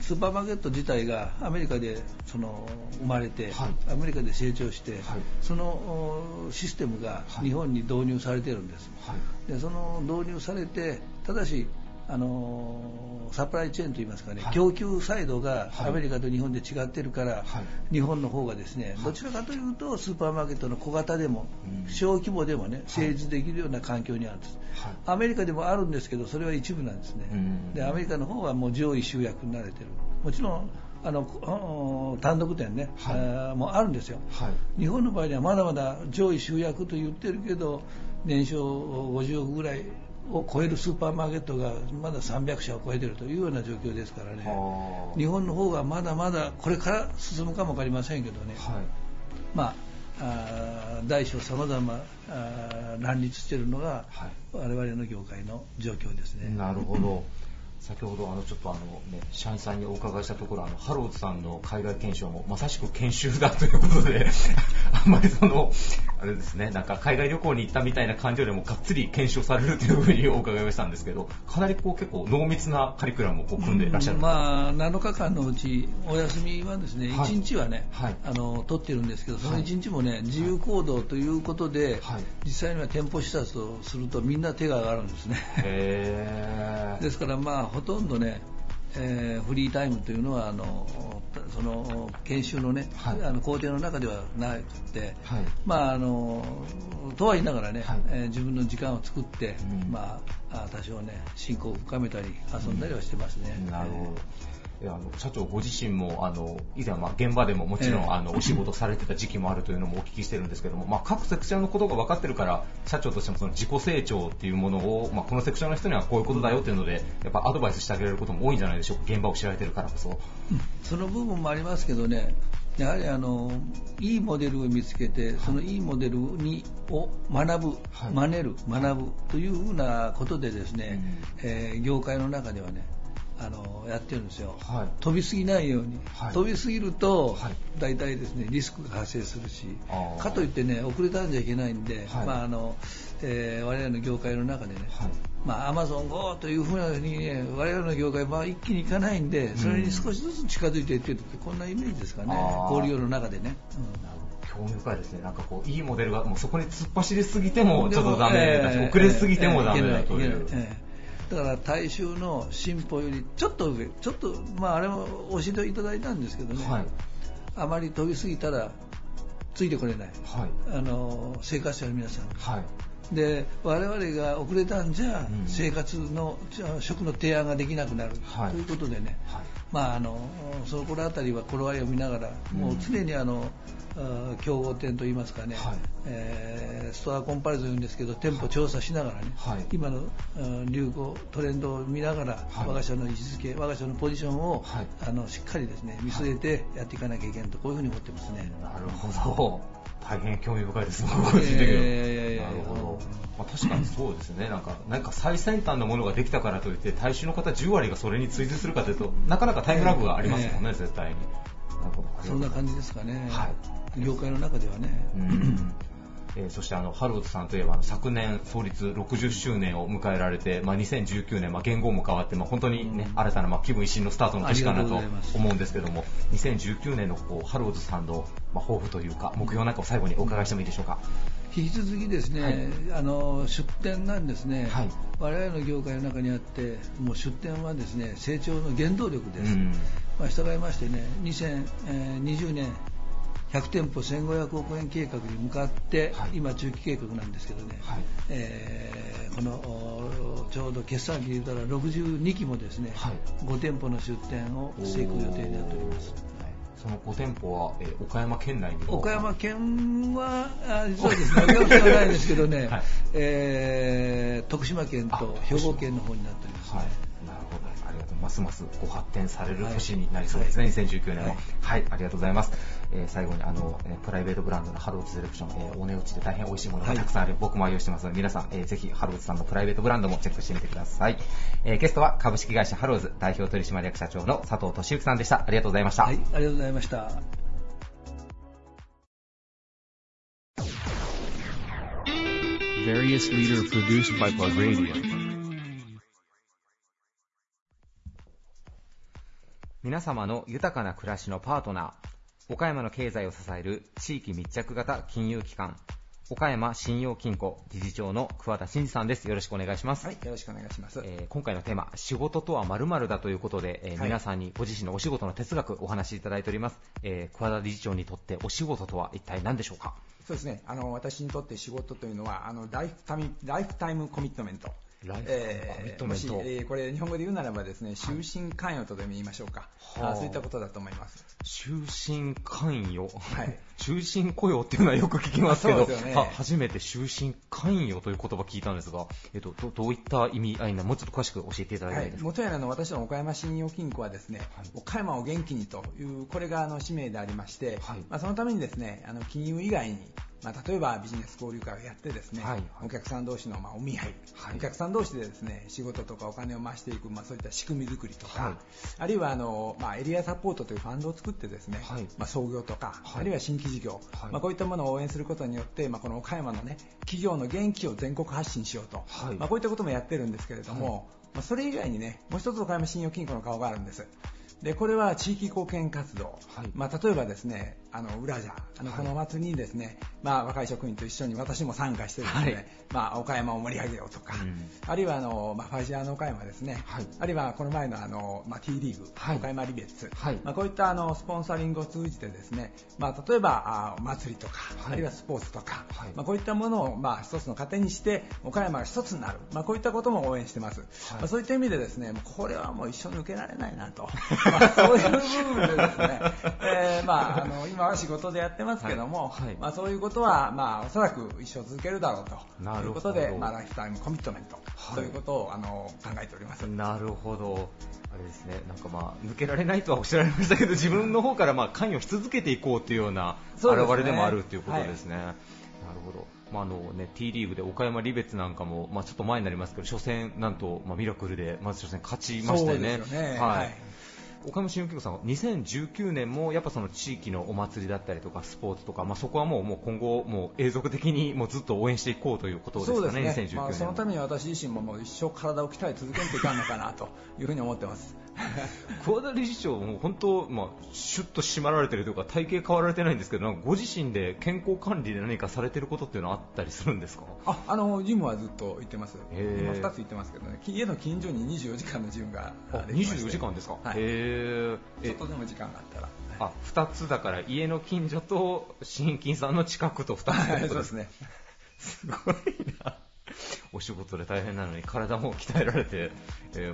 スーパーマーケット自体がアメリカでその生まれて、はい。アメリカで成長して、はい。そのおシステムがはい。日本に導入されてるんです、はい。でその導入されてただしあのーサプライチェーンといいますかね、はい。供給サイドがはい。アメリカと日本で違ってるから、はい。日本の方がですね、はい。どちらかというとスーパーマーケットの小型でも、うん。小規模でもね成立できるような環境にあるんです、はい。アメリカでもあるんですけどそれは一部なんですね、うん。でアメリカの方はもう上位集約になれてる。もちろんあのお単独店ね、はい。もうあるんですよ。はい。日本の場合にはまだまだ上位集約と言ってるけど年商50億ぐらいを超えるスーパーマーケットがまだ300社を超えてるというような状況ですからねはあ日本の方がまだまだこれから進むかも分かりませんけどね、はい。まあ、大小さまざま乱立しているのが、はい我々の業界の状況ですね。なるほど。先ほどあのちょっとあのね社員さんにお伺いしたところあのハローズさんの海外研修もまさしく研修だということであ あんまりその、あれですね、なんか海外旅行に行ったみたいな感じよりもがっつり検証されるというふうにお伺いをしたんですけど、かなりこう結構濃密なカリキュラムをこう組んでいらっしゃる、まあ、7日間のうち、お休みはですね、はい。1日はね、はい。あの取ってるんですけど、そのはい。1日もね、自由行動ということで、はい。実際には店舗視察をすると、みんな手が上がるんですね。ですから、まあ、ほとんどね、えーフリータイムというのはあのその研修のね、はいあの工程の中ではなくて、はいまああのとは言いながらね、はいえー自分の時間を作って、うんまああ多少ね親交を深めたり遊んだりはしてますね。なるほど。あの社長ご自身もあの以前はまあ現場でももちろん、ええ。あのお仕事されてた時期もあるというのもお聞きしてるんですけども、まあ、各セクションのことが分かってるから社長としてもその自己成長っていうものを、まあ、このセクションの人にはこういうことだよっていうのでやっぱアドバイスしてあげられることも多いんじゃないでしょうか現場を知られてるからこそ。その部分もありますけどね、やはりあのいいモデルを見つけて、そのいいモデルにを学ぶ、はい。真似る、学ぶというふうなことでですね、えー業界の中ではね、あのやってるんですよ、はい。飛びすぎないように、はい。飛びすぎると、はい。大体ですねリスクが発生するしかといってね遅れたんじゃいけないんで、はい。まああのえー我々の業界の中でね、はい。まあ、アマゾン GO というふうに、ね、我々の業界は一気にいかないんで、それに少しずつ近づいていってるって、こんなイメージですかね。あー、交流業の中でね。興味深いですね。なんかこう、いいモデルが、もうそこに突っ走りすぎてもちょっとダメだし、えー遅れすぎてもダメだという。だから大衆の進歩よりちょっと上、ちょっと、まあ、あれも教えていただいたんですけどね、はい。あまり飛びすぎたらついてこれない、はい。あの生活者の皆さん。はい。で我々が遅れたんじゃ、うん。生活の食の提案ができなくなる、はい。ということでね、はい。まあ、あのそこら辺りは頃合いを見ながら、うん。もう常にあのあ競合店といいますかね、はい。えーストアコンパレーゾン言うんですけど店舗調査しながらね、はい。今のあ流行トレンドを見ながら、はい。我が社の位置づけ我が社のポジションを、はい。あのしっかりですね見据えてやっていかなきゃいけないとこういうふうに思ってますね。なるほど。大変興味深いです、個人的には。なるほど。まあ、確かにそうですね。なんか、なんか最先端のものができたからといって、大衆の方10割がそれに追随するかというと、なかなかタイムラグがありますもんね、え絶対に。なるほど。そんな感じですかね、はい業界の中ではね。うんえーそしてあのハローズさんといえばあの昨年創立60周年を迎えられて、まあ、2019年、まあ、元号も変わって、まあ、本当に、ね新たな、まあ、気分一新のスタートの年かなと思うんですけども2019年のこうハローズさんの、まあ、抱負というか目標なんかを最後にお伺いしてもいいでしょうか？引き続きですね、はい。あの出店なんですね、はい。我々の業界の中にあって、もう出店はですね成長の原動力です。うん。まあ、従いましてね、2020年、100店舗1500億円計画に向かって、はい。今、中期計画なんですけどね、はい。えーこのおちょうど決算期で言ったら62期もですね、はい。5店舗の出店をしていく予定になっております。その5店舗は、えー岡山県内岡山県は、あ実はですね、岡山県はないですけどね、はい。えー徳島県と兵庫県の方になっております、ね。はい、なるほど。ありがとう。ますますご発展される年になりそうですね、2019年も。はい、ありがとうございます。えー最後に、あの、えープライベートブランドのハローズセレクション、えーお値打ちで大変美味しいものがたくさんある、僕も愛用してますので、皆さん、えーぜひハローズさんのプライベートブランドもチェックしてみてください。えーゲストは株式会社ハローズ代表取締役社長の佐藤俊之さんでした。ありがとうございました。はい、ありがとうございました。Various leader produced by Plug Radio. 皆様の豊かな暮らしのパートナー岡山の経済を支える地域密着型金融機関岡山信用金庫理事長の桑田真二さんです。よろしくお願いします、はい、よろしくお願いします。えー今回のテーマ仕事とは〇〇だということで、えーはい。皆さんにご自身のお仕事の哲学お話しいただいております、えー桑田理事長にとってお仕事とは一体何でしょうか？そうですね、あの私にとって仕事というのはあのライフタイムライフタイムコミットメント。えーもしえーこれ日本語で言うならばですね、終身関与とでも言いましょうか。はあ。あそういったことだと思います。終身関与、はい。終身雇用っていうのはよく聞きますけど、ね。は初めて終身関与という言葉聞いたんですが、えっと、どどういった意味合いなのもうちょっと詳しく教えていただきはいたいで、すか、元やらの私の岡山信用金庫はですね、岡山を元気にというこれがあの使命でありまして、はい。まあ、そのためにですねあの金融以外に、まあ、例えばビジネス交流会をやってですね、はいはい。お客さん同士のまあお見合い、はい。お客さん同士でですね仕事とかお金を回していく、まあ、そういった仕組み作りとか、はい。あるいはあの、まあ、エリアサポートというファンドを作ってですね、はい。まあ、創業とか、はい。あるいは新規事業、はい。まあ、こういったものを応援することによって、まあ、この岡山の、ね、企業の元気を全国発信しようと、はい。まあ、こういったこともやってるんですけれども、まあ、それ以外にねもう一つ岡山信用金庫の顔があるんです。でこれは地域貢献活動、はい。まあ、例えばですねあの裏じゃあの、はい。このお祭りにですね、まあ、若い職員と一緒に私も参加してですね、はい。まあ、岡山を盛り上げようとか、うん。あるいはあの、まあ、ファイジアの岡山ですね、はい。あるいはこの前のあの、まあ、T リーグ、はい。岡山リベッツ、はい。まあ、こういったあのスポンサリングを通じてですね、まあ、例えばあお祭りとか、はい。あるいはスポーツとか、はい。まあ、こういったものを、まあ、一つの糧にして岡山が一つになる、まあ、こういったことも応援してます、まあ、そういった意味でですねこれはもう一緒に受けられないなと、まあ、そういう部分でですね、えーまあ、あの今は仕事でやってますけども、はいはいまあ、そういうことは、まあ、おそらく一生続けるだろうとなるほどいうことで、まあ、ライフタイムコミットメントはいということを、あの考えております。なるほど。あれですね、なんかまあ、抜けられないとはおっしゃられましたけど、自分の方からまあ関与し続けていこうというようなそうですね現れでもあるということですね。なるほど。まああのね、T リーグで岡山リベツなんかも、まあ、ちょっと前になりますけど、初戦、なんと、まあ、ミラクルで、まず初戦勝ちましたよね。そうですよねははいい。岡山新聞局さんは2019年もやっぱその地域のお祭りだったりとかスポーツとか、まあ、そこはもうもう今後もう永続的にもうずっと応援していこうということですかね、そうですね、2019年まあ、そのたも。めに私自身ももう一生体を鍛え続けていかんのかなというふうに思ってます。桑田理事長も本当、まあ、シュッと締まられてるというか体型変わられてないんですけどご自身で健康管理で何かされてることっていうのはあったりするんですか？ああのジムはずっと行ってます、今2つ行ってますけどね、家の近所に24時間のジムがあできまして。24時間ですか、はい、へー。え外でも時間があったら、あ2つだから家の近所と新金さんの近くと2つそうですすね。すごいな。お仕事で大変なのに体も鍛えられて、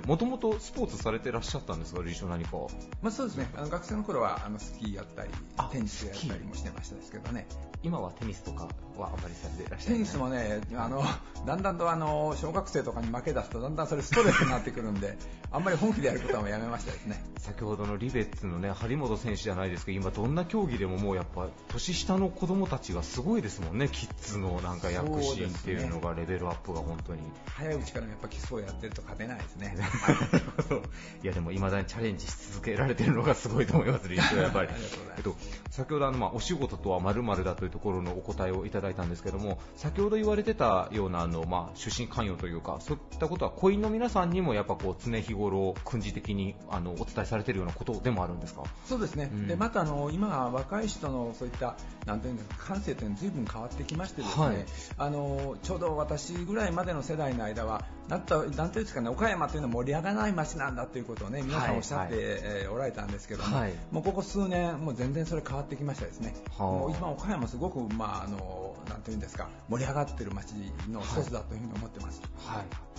もともとスポーツされてらっしゃったんですか、理事長何か。まあ、そうですね。あの学生の頃はあのスキーやったりあテニスやったりもしてましたですけどね。今はテニスとかはあまりされていらっしゃテるニスもねあのだんだんとあの小学生とかに負け出すとだんだんそれストレスになってくるんであんまり本気でやることはやめましたですね。先ほどのリベッツのね張本選手じゃないですけど今どんな競技でももうやっぱ年下の子供たちがすごいですもんね。キッズのなんか躍進っていうのがレベルアップが本当に。早いうちからやっぱ基礎をやってると勝てないですね。いやでも未だにチャレンジし続けられてるのがすごいと思います理事長やっぱり。ありがとうございます。えっと先ほどあのまあお仕事とはまるまるだというところのお答えをいただいたんですけども先ほど言われてたようなあのまあ出身関与というかそういったことは雇員の皆さんにもやっぱこう常日頃訓示的にあのお伝えされているようなことでもあるんですか？そうですね、うん。でまたあの今は若い人のそういったなんていうんですか感性というのは随分変わってきましてですね、はい。あのちょうど私ぐらいまでの世代の間はなんとなんていうんですかね岡山というのは盛り上がらない街なんだということをね皆さんおっしゃって、はい。えーおられたんですけども、はい。もうここ数年もう全然それ変わってきましたですね。はあ。もう今岡山すごくまああのなんていうんですか盛り上がってる街の一つだというふうに思ってます。はい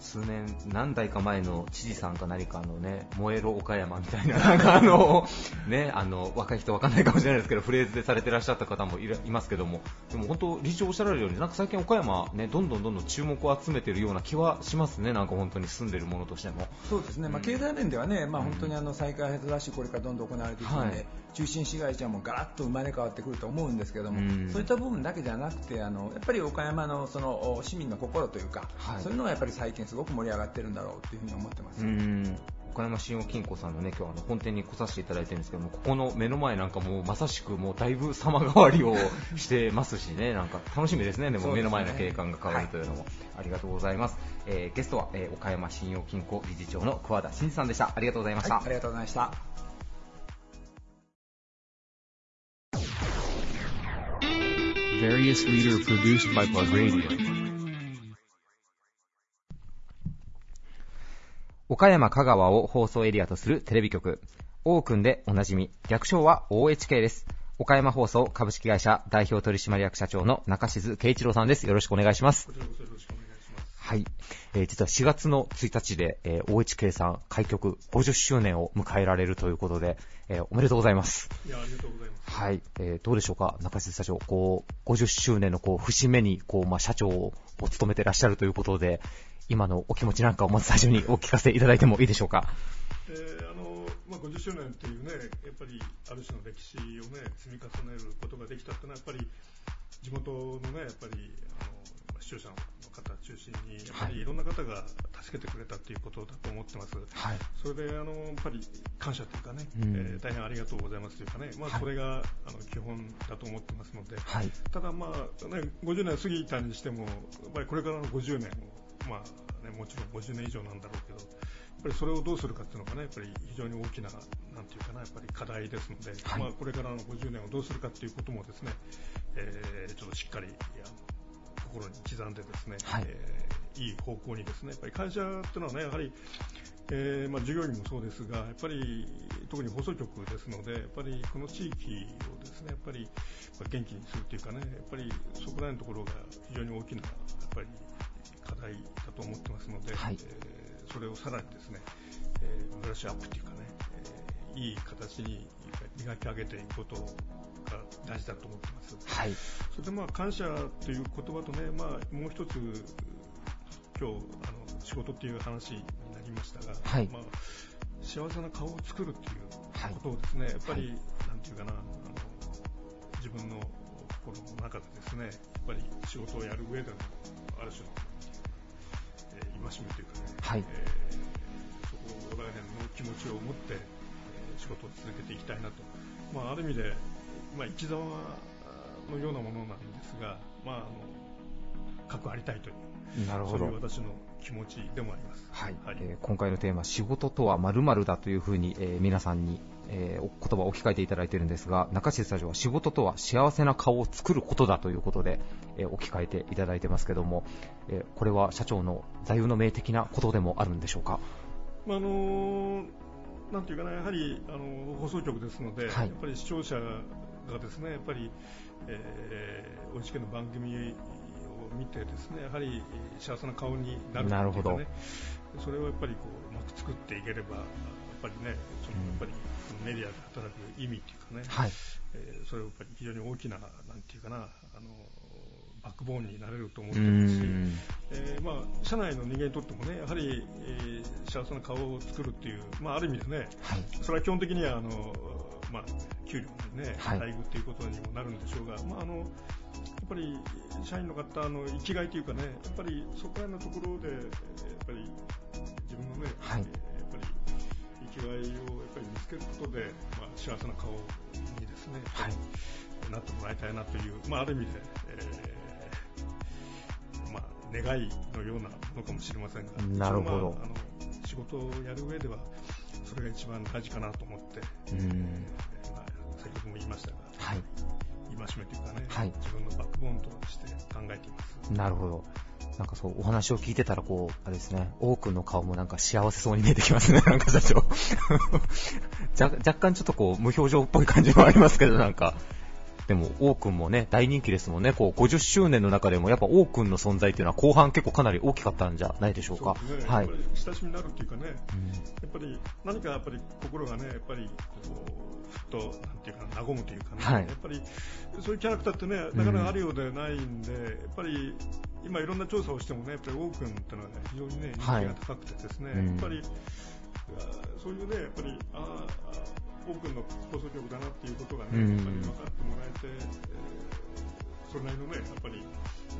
数年、何代か前の知事さんか何かのね、燃えろ岡山みたいな、なんかあの、ね、あの、若い人わかんないかもしれないですけど、フレーズでされてらっしゃった方もいますけども、でも本当、理事長おっしゃられるように、なんか最近岡山ね、どんどんどんどん注目を集めてるような気はしますね、なんか本当に住んでるものとしても。そうですね、まあ、経済面ではね、まあ、本当にあの再開発ラッシュ、これからどんどん行われていくので、はい。中心市街地はもうガラッと生まれ変わってくると思うんですけども、うん。そういった部分だけじゃなくて、あのやっぱり岡山のそのお市民の心というか、はい。そういうのがやっぱり最近すごく盛り上がってるんだろうというふうに思ってます。うん岡山信用金庫さんのね、今日あの本店に来させていただいてるんですけども、ここの目の前なんかもうまさしくもうだいぶ様変わりをしてますしね、なんか楽しみですね、でも目の前の景観が変わるというのも、ありがとうございます。えーゲストは、えー岡山信用金庫理事長の桑田真二さんでした。ありがとうございました。はい、ありがとうございました。Various leader produced by Plug Radio. 岡山香川を放送エリアとするテレビ局、オークンでおなじみ、略称は OHK です。岡山放送株式会社代表取締役社長の中静圭一郎さんです。よろしくお願いします。はい。えー実は4月の1日で、えー OHK さん開局50周年を迎えられるということで、えーおめでとうございます。いや、ありがとうございます。はい。えーどうでしょうか？中静社長、こう、50周年のこう、節目に、こう、まあ、社長を務めてらっしゃるということで、今のお気持ちなんかをまず最初にお聞かせいただいてもいいでしょうか？えーあのまあ、50周年というね、やっぱりある種の歴史をね、積み重ねることができたってのは、やっぱり地元のね、やっぱりあの視聴者の方中心に、やっぱりいろんな方が助けてくれたということだと思ってます。はい。それであのやっぱり感謝というかね、うんえー大変ありがとうございますというかね、まあ、はいそれが、あの基本だと思ってますので、はい。ただ、まあね、50年過ぎたにしても、やっぱりこれからの50年を、まあね、もちろん50年以上なんだろうけど、やっぱりそれをどうするかっていうのがね、やっぱり非常に大きな、なんていうかな、やっぱり課題ですので、はい。まあ、これからの50年をどうするかっていうこともですね、えーちょっとしっかり心に刻んでですね、はい。えーいい方向にですね、やっぱり会社っていうのはね、やはり、えーまあ、従業員もそうですが、やっぱり特に放送局ですので、やっぱりこの地域をですね、やっぱりまあ元気にするというかね、やっぱりそこら辺のところが非常に大きなやっぱり課題だと思ってますので、はいえーそれをさらにですね、えーブラッシュアップというかね、えーいい形に磨き上げていくことが大事だと思ってます。はい。それでまあ感謝という言葉とね、まあ、もう一つ、今日あの仕事っていう話になりましたが、はいまあ、幸せな顔を作るっていうはいことをですね、やっぱり、なんていうかな、あの自分の心の中でですね、やっぱり仕事をやる上でのある種の、えー戒めというかね、はい。えーそこら辺の気持ちを持って、えー仕事を続けていきたいなと、まあ、ある意味で、まあ、生き様のようなものなんですが、まあ、あの核ありたいという、なるほど。そういう。私の気持ちでもあります。はい、はい。えー今回のテーマ、仕事とは〇〇だというふうに、えー皆さんに、えーお言葉を置き換えていただいているんですが、中市スタジオは仕事とは幸せな顔を作ることだということで、えー置き換えていただいてますけども、えーこれは社長の座右の銘的なことでもあるんでしょうか？まああのなんていうかな、やはりあの放送局ですので、はい。やっぱり視聴者がですね、やっぱり、えー、おいしくの番組を見てですね、やはり幸せな顔になるっていうかね、なるほど。それをやっぱりこううまく作っていければ、やっぱりね、そのやっぱりメディアで働く意味っていうかね、はい。えーそれはやっぱり非常に大きな、なんていうかな、あのバックボーンになれると思っうてますし、ん。えーまあ、社内の人間にとってもね、やはり、えー幸せな顔を作るっていう、まあ、ある意味でね、はい。それは基本的にはあの、まあ、給料のね、はい待遇っていうことにもなるんでしょうが、まあ、あのやっぱり社員の方の生きがいというかね、やっぱりそこら辺のところで、えーやっぱり自分のね、はいえーきがいをやっぱり見つけることで、まあ、幸せな顔にですね、はい。なってもらいたいなという、まあ、ある意味で、えーまあ、願いのようなものかもしれませんが、なるほどまああの仕事をやる上では、それが一番大事かなと思って、うん。まあ、先ほども言いましたが、はい。戒めというかね、はい自分のバックボーンとして考えています。なるほど。なんかそう、お話を聞いてたら、こう、あれですね、多くの顔もなんか幸せそうに見えてきますね、なんか社長。若若干ちょっとこう、無表情っぽい感じもありますけど、なんか。でも、オークンもね、大人気ですもんね。こう、50周年の中でも、やっぱオークンの存在っていうのは後半結構かなり大きかったんじゃないでしょうか。そうね、はい親しみになるっていうかね、うんやっぱり何かやっぱり心がね、やっぱりこう、ふっと、なんていうかな、和むというかね、はいやっぱりそういうキャラクターってね、なかなかあるようでないんで、やっぱり今いろんな調査をしてもね、やっぱり王君っていうのはね、非常にね、人気はい。が高くてですね、うん。やっぱり、そういうね、やっぱり、あーあー、王君の放送局だなっていうことがね、うん。やっぱり分かってもらえて、えーそれなりのね、やっぱり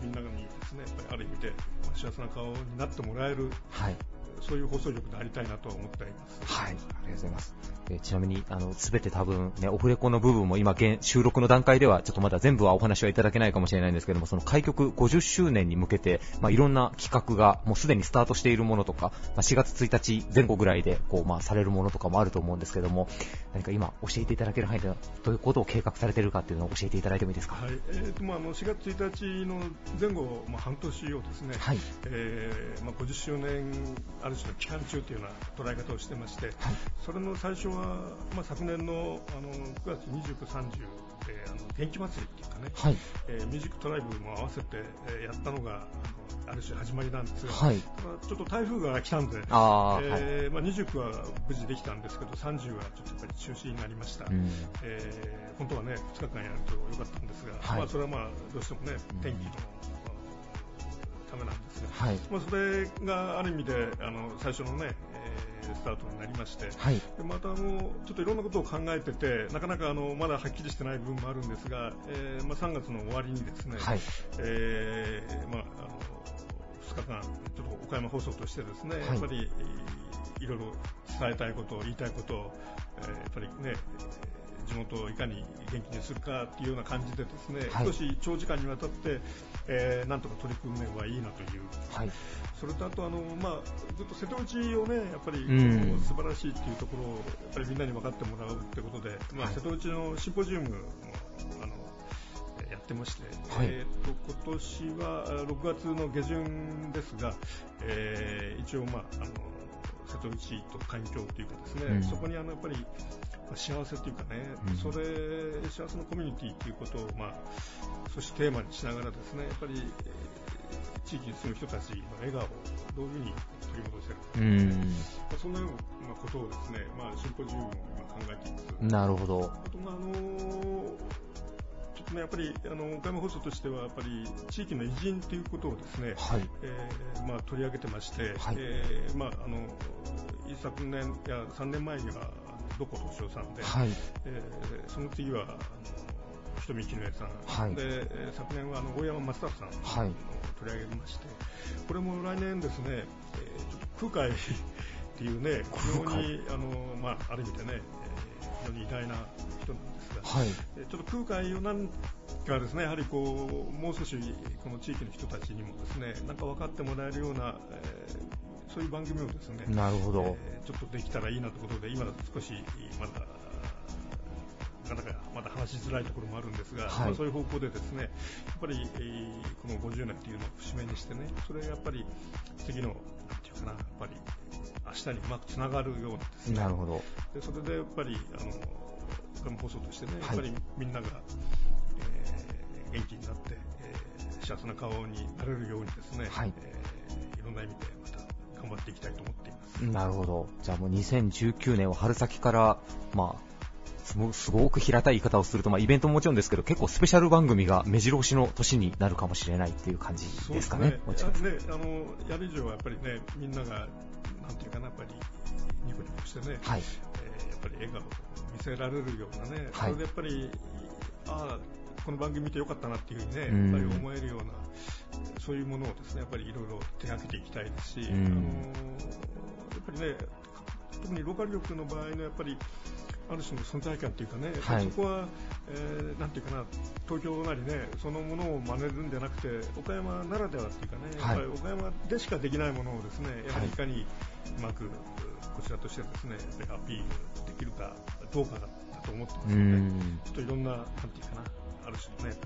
みんなにですね、やっぱりある意味でまあ幸せな顔になってもらえる、はい。そういう放送局でありたいなとは思っています。はい、ありがとうございます。えーちなみに、あの、すべて多分ね、オフレコの部分も今現、収録の段階では、ちょっとまだ全部はお話はいただけないかもしれないんですけども、その開局50周年に向けて、まあ、いろんな企画がもうすでにスタートしているものとか、まあ、4月1日前後ぐらいで、こう、まあ、されるものとかもあると思うんですけども、何か今、教えていただける範囲では、どういうことを計画されているかっていうのを教えていただいてもいいですか？はい、えーとまあ、あの4月1日の前後、まあ、半年をですね、はい。えーまあ、50周年ある種の期間中というような捉え方をしてまして、それの最初は、まあ、昨年のあの9月29、30であの元気祭りっていうかね、はい。えーミュージックトライブも合わせて、えーやったのがあのある種始まりなんですが、はい。ちょっと台風が来たんで、あ。えーまあ、29は無事できたんですけど、30はちょっとやっぱり中止になりました。うん。えー本当はね、2日間やるとよかったんですが、はいまあ、それはまあどうしてもね、天気のためなんですが、はい。まあ、それがある意味であの最初のね、えーースタートになりまして、はい。でまたあのちょっといろんなことを考えてて、なかなかあのまだはっきりしてない部分もあるんですが、えーまあ、3月の終わりにですね、はい。えーまあ、あの2日間、ちょっと岡山放送としてですね、はい。やっぱりいろいろ伝えたいこと、言いたいことを、えーやっぱりね、地元をいかに元気にするかっていうような感じでですね、はい。少し長時間にわたって、えーなんとか取り組めばいいなという、はい。それとあとあの、まあ、ずっと瀬戸内をね、やっぱり、うん。素晴らしいっていうところを、やっぱりみんなに分かってもらうってことで、まあはい。瀬戸内のシンポジウムもあのえーやってまして、はい。えーと今年はあ6月の下旬ですが、えー一応、まあ、あの瀬戸内と環境というかですね、うん。そこにあのやっぱりまあ幸せというかね、うん。それ幸せのコミュニティということを、まあ、そしてテーマにしながらですねやっぱりえー地域に住む人たちの笑顔をどういうふうに取り戻せるか、うん。まあそんなようなことをですね、まあ、シンポジウムを今考えています。なるほど。あと、まああのちょっとね、やっぱりあの岡山放送としては、やっぱり地域の偉人ということをですね、はい。えーまあ、取り上げてまして、はい。えーまあ、あの一昨年いや3年前にはどこ敏夫さんで、はい。えーその次はあの人見絹江さん、はい。でえー昨年はあの大山松太郎さん、はい。取り上げまして、これも来年ですね、えーちょっと空海 っていうね、非常にあの、まあ、ある意味でね、えー非常に偉大な人なんですが、はい。えーちょっと空海をなんかですね、やはりこう、もう少しこの地域の人たちにもですね、なんか分かってもらえるような、えーそういう番組をですね、なるほど。えーちょっとできたらいいなということで、今だと少しまだ、なかなかまだ話しづらいところもあるんですが、はい。まあ、そういう方向でですね、やっぱり、えーこの50年というのを節目にしてね、それがやっぱり次の、なんていうかな、やっぱり明日にうまくつながるようなですね、なるほど。でそれでやっぱり、あの、岡山放送としてね、はい。やっぱりみんなが、えー元気になって、えー幸せな顔になれるようにですね、はい。えーいろんな意味でまた頑張っていきたいと思っています。なるほど。じゃあもう2019年を春先から、まあ、すごすごく平たい言い方をすると、まあ、イベントももちろんですけど、結構スペシャル番組が目白押しの年になるかもしれないっていう感じですかね。そうですねやねあのやる以上はやっぱりね、みんなが、なんていうかな、やっぱりニコニコしてね、はい。えーやっぱり笑顔を見せられるようなね、はいそれでやっぱり、ああ、この番組見てよかったなっていうふうにね、うん。やっぱり思えるような、そういうものをですね、やっぱりいろいろ手がけていきたいですし、うん。あのやっぱりね、特にローカル局の場合のやっぱり、ある種の存在感というかね、はい。りそこは、えーなんていうかな、東京なりね、そのものを真似るんじゃなくて、岡山ならではっていうかね、はい。やっぱり岡山でしかできないものをですね、やはりはいいかにうまく、こちらとしてですね、アピールできるかどうかだと思ってますうので、ん。ちょっといろんな、なんていうかな、ある種のね、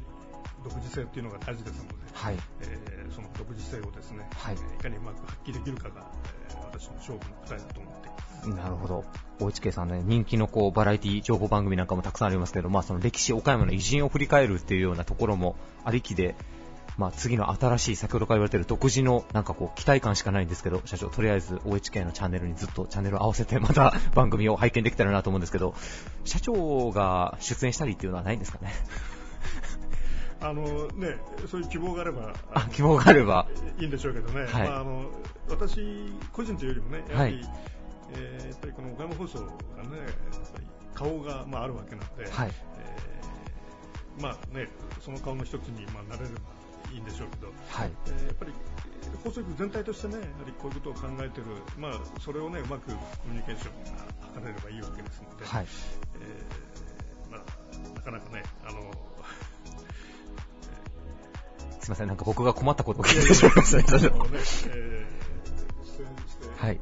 独自性っていうのが大事ですので、はい。えーその独自性をですね、はいえーいかにうまく発揮できるかが、えー私の勝負の答えだと思っています。なるほど。OHK さんね、人気のこう、バラエティ情報番組なんかもたくさんありますけど、まあその歴史、岡山の偉人を振り返るっていうようなところもありきで、まあ次の新しい、先ほどから言われている独自のなんかこう、期待感しかないんですけど、社長、とりあえず OHK のチャンネルにずっとチャンネルを合わせて、また番組を拝見できたらなと思うんですけど、社長が出演したりっていうのはないんですかね？あのね、そういう希望があれば、あ、希望があれば。いいんでしょうけどね、はいまあ、あの私個人というよりもね、やはり、はいえーやっぱりこの岡山放送がね、やっぱり顔が、まあ、あるわけなので、はいえーまあね、その顔の一つに、まあ、なれればいいんでしょうけど、はい。えーやっぱり放送局全体としてね、やはりこういうことを考えてる、まあ、それをね、うまくコミュニケーションが図れればいいわけですので、はい。えーまあ、なかなかね、あの、すいません、なんか僕が困ったことを聞いてしまいましたね、はい。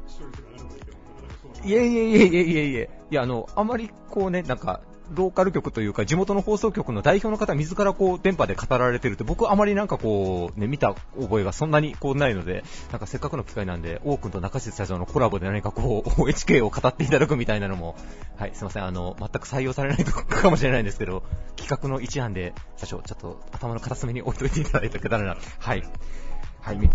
いえいえいえいえいえいえ。いや、あの、あまりこうね、なんか、ローカル局というか、地元の放送局の代表の方自らこう、電波で語られてるって、僕あまりなんかこう、ね、見た覚えがそんなにこうないので、なんかせっかくの機会なんで、王くんと中瀬社長のコラボで何かこう、OHK を語っていただくみたいなのも、はい、すいません、あの、全く採用されないとかもしれないんですけど、企画の一案で、社長、ちょっと頭の片隅に置いといていただいていけたらな。はい。はい、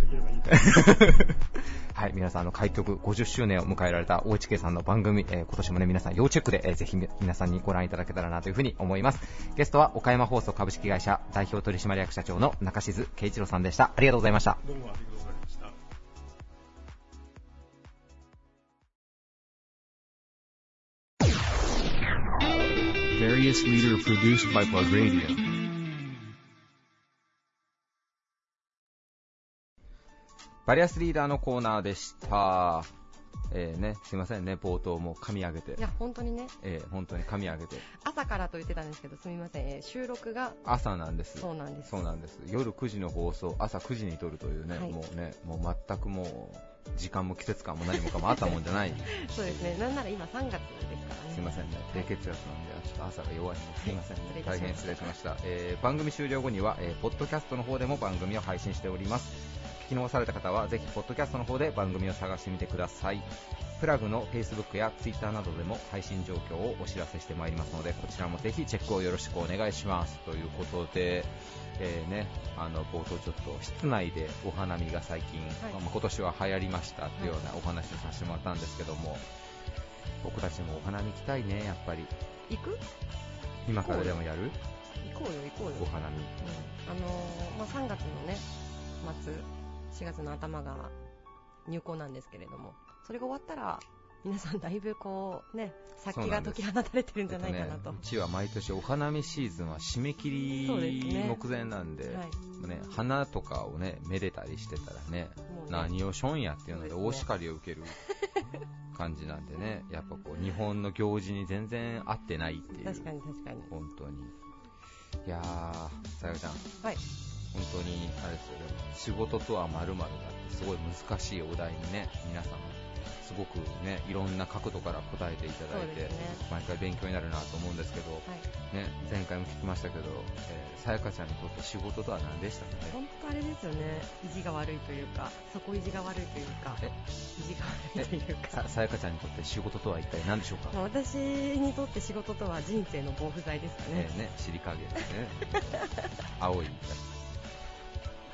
はい、皆さん、の、開局50周年を迎えられた OHK さんの番組、えー、今年もね、皆さん要チェックで、えー、ぜひ皆さんにご覧いただけたらなというふうに思います。ゲストは、岡山放送株式会社代表取締役社長の中静圭一郎さんでした。ありがとうございました。どうもありがとうございました。various leader produced by Bug Radio. バリアスリーダーのコーナーでした。えーね、すいませんね、冒頭も噛み上げてい。や本当にねえー本当に噛み上げて。朝からと言ってたんですけどすみません、えー収録が朝なんです。そうなんですそうなんです。夜9時の放送、朝9時に撮るというね、はいもうね、もう全くもう、時間も季節感も何もかもあったもんじゃない。そうですねなんなら今3月ですからねすいませんね、低血圧なんで、ちょっと朝が弱いんですいませんね大変失礼しました。えー番組終了後には、えーポッドキャストの方でも番組を配信しております。聞き逃された方は、ぜひ、ポッドキャストの方で番組を探してみてください。プラグの Facebook や Twitter などでも配信状況をお知らせしてまいりますので、こちらもぜひチェックをよろしくお願いします。ということで、えーね、あの冒頭ちょっと室内でお花見が最近、まあ今年は流行りましたっていうようなお話をさせてもらったんですけども、僕たちもお花見行きたいね、やっぱり。行く？今からでもやる？行こうよ行こうよお花見。あのーまあ、3月のね末4月の頭が入校なんですけれどもそれが終わったら皆さんだいぶこうね殺気が解き放たれてるんじゃないかなと、うちは毎年お花見シーズンは締め切りね。目前なんで、はい。ね、花とかをね、めでたりしてたらね、ね。何をしょんやっていうので大叱りを受ける感じなんでね、やっぱこう日本の行事に全然合ってないっていう、確かに確かに本当に。いやー、さやかちゃん、はい本当にあれですよ、でも仕事とはまるだってすごい難しいお題にね、皆さん、すごくね、いろんな角度から答えていただいて、ね。毎回勉強になるなと思うんですけど、ね、前回も聞きましたけど、えーさやかちゃんにとって仕事とは何でしたかね？本当あれですよね。意地が悪いというか底意地が悪いというか意地が悪いというか。ささやかちゃんにとって仕事とは一体何でしょうか？まあ私にとって仕事とは人生の防腐剤ですかね。えーね、尻影ですね。青いや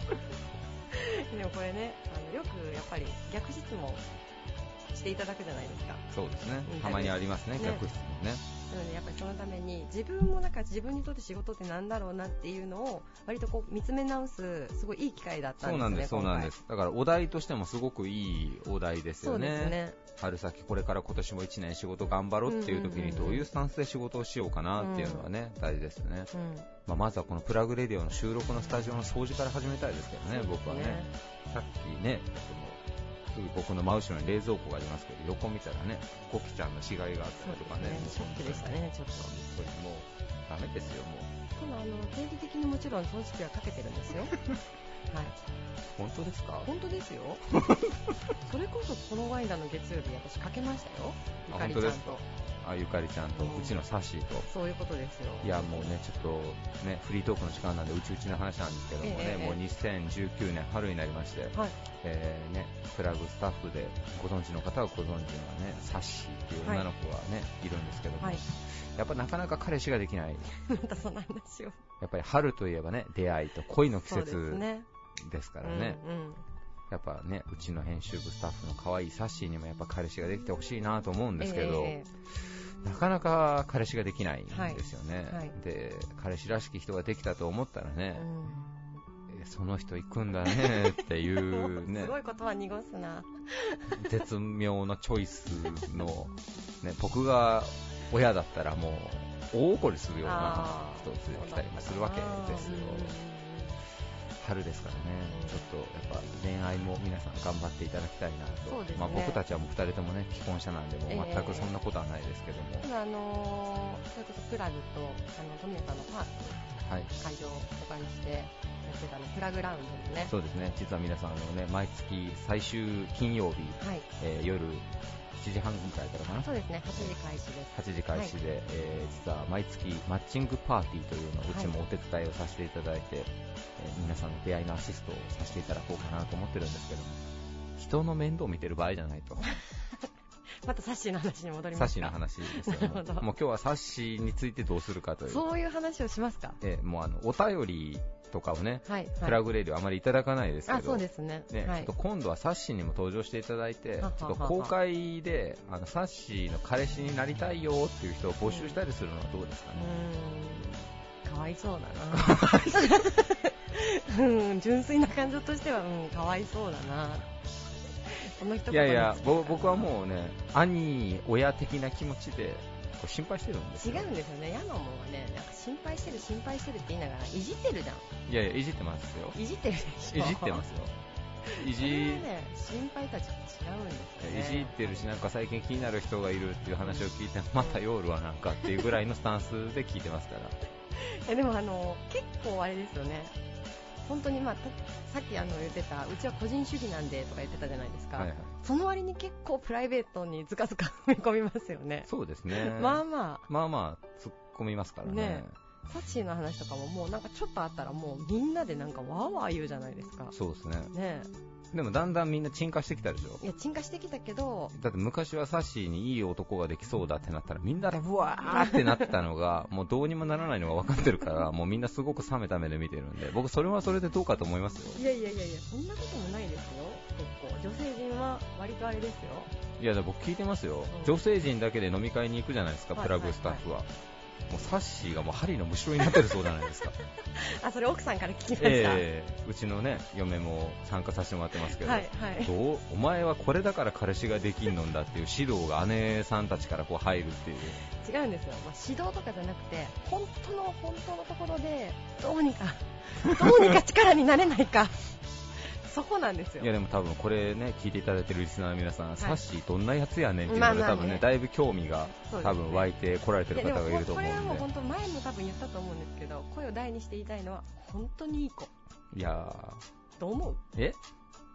でもこれねあのよくやっぱり逆質問していただくじゃないですかつ。そうですねうん。たまにありますね、ね逆質問ね。なのでやっぱりそのために自分もなんか自分にとって仕事ってなんだろうなっていうのを割とこう見つめ直すすごいいい機会だったんですよねそうなんです、そうなんで今す。だからお題としてもすごくいいお題ですよね。そうですね春先これから今年も1年仕事頑張ろうっていう時にどういうスタンスで仕事をしようかなっていうのはね、大事ですね。回うんまあ、まずはこのプラグレディオの収録のスタジオの掃除から始めたいですけどね、ね僕はね。さっきね、すぐ僕の真後ろに冷蔵庫がありますけど、横見たらね、コキちゃんの死骸があったりとかね、ショックでしたねちょっと。もうダメですよ、もう。ただあの定期的にもちろん掃除機はかけてるんですよ。はい。本当ですか？本当ですよ。それこそこの間の月曜日私かけましたよ。ゆあかりちゃんとあゆかりちゃんと、う。ちのサッシーと。そういうことですよ。いやもうね、ちょっとね、フリートークの時間なんで、うちうちの話なんですけどもね、ええもう2019年春になりまして、はい。えーね、プラグスタッフでご存知の方はご存知のね、サッシーっていう女の子がね、い、るんですけども、はい。やっぱなかなか彼氏ができない。またその話をやっぱり春といえばね、出会いと恋の季節ね。ですからね。うんうんやっぱね、うちの編集部スタッフの可愛いサッシーにもやっぱ彼氏ができてほしいなと思うんですけど、えなかなか彼氏ができないんですよね、はい。はい。で彼氏らしき人ができたと思ったらねえ、うん。えその人行くんだね っていうね。すごい言葉濁すな。絶妙なチョイスの、ね、僕が親だったらもう大怒りするようなあ人を連れてきたりもするわけですよ。春ですからね、ちょっとやっぱ恋愛も皆さん頑張っていただきたいなと、ね。まあ、僕たちはもう2人ともね既婚者なんで、も全くそんなことはないですけども、ただあのーそれこそプラグとあの富谷さんのパーティはい、ー会場をお借りしてやってたあのプラグラウンドですね。そうですね、実は皆さんあの、ね、毎月最終金曜日、はい。えー夜7時半ぐらいからかな、そうですね。8時開始です。8時開始で、えー実は毎月マッチングパーティーというのをうちもお手伝いをさせていただいて、えー皆さんの出会いのアシストをさせていただこうかなと思ってるんですけども、人の面倒を見てる場合じゃないと。またサッシーの話に戻ります。かサッシーの話ですよ、なるほどもう今日はサッシーについてどうするかという。そういう話をしますか？えーもうあの、お便りとかをね、はい、はい、プラグレディオあまりいただかないですけど、あそうですね。ねはい。ちょっと今度はサッシーにも登場していただいて、はははちょっと公開であのサッシーの彼氏になりたいよっていう人を募集したりするのはどうですかね？うーんかわいそうだな。うん純粋な感情としてはうんかわいそうだないやいや僕はもうね、兄、親的な気持ちで、心配してるんです違ようんですよね。ヤマモンはねなんか心配してる心配してるって言いながらいじってるじゃん。いやいやいじってますよ。いじってるでしょ。いじってますよ。いじはね心配とはちょっと違うんですよね。いじってるしなんか最近気になる人がいるっていう話を聞いて また夜はなんかっていうぐらいのスタンスで聞いてますから。えでもあの結構あれですよね本当にまあたさっきあの言ってたうちは個人主義なんでとか言ってたじゃないですか、はいはい。その割に結構プライベートにずかずか踏み込みますよね。そうですね。まあままあまあ突っ込みますからね。ね。あサッシーの話とかももうなんかちょっとあったらもうみんなでなんかわーわー言うじゃないですか。そうですね。ねでもだんだんみんな沈下してきたでしょ？えいや沈下してきたけどだって昔はサッシーにいい男ができそうだってなったらみんなでブワーってなってたのが もうどうにもならないのが分かってるからもうみんなすごく冷めた目で見てるんで僕それはそれでどうかと思いますよ。いやいやいやいやそんなこともないですよ。結構。女性陣は割とあれですよ。いや僕聞いてますよ、うん。女性陣だけで飲み会に行くじゃないですか、はいプラグスタッフは、もうサッシーがもう針のむしろになってるそうじゃないですか。あそれ奥さんから聞きました、ええうちのね嫁も参加させてもらってますけど、はいはい。どうお前はこれだから彼氏ができんのんだっていう指導が姉さんたちからこう入るっていう。違うんですよ、まあ、指導とかじゃなくて本当の本当のところでどうにかどうにか力になれないかそこなんですよ。いやでも多分これね聞いていただいてるリスナーの皆さん、サッシーどんなやつやねんっていうので、ま多分ねだいぶ興味が多分湧いてこられてる方がいるとこれはもう思うんで本当前も多分言ったと思うんですけど声を大にして言いたいのは本当にいい子。いやどう思う？ーえ？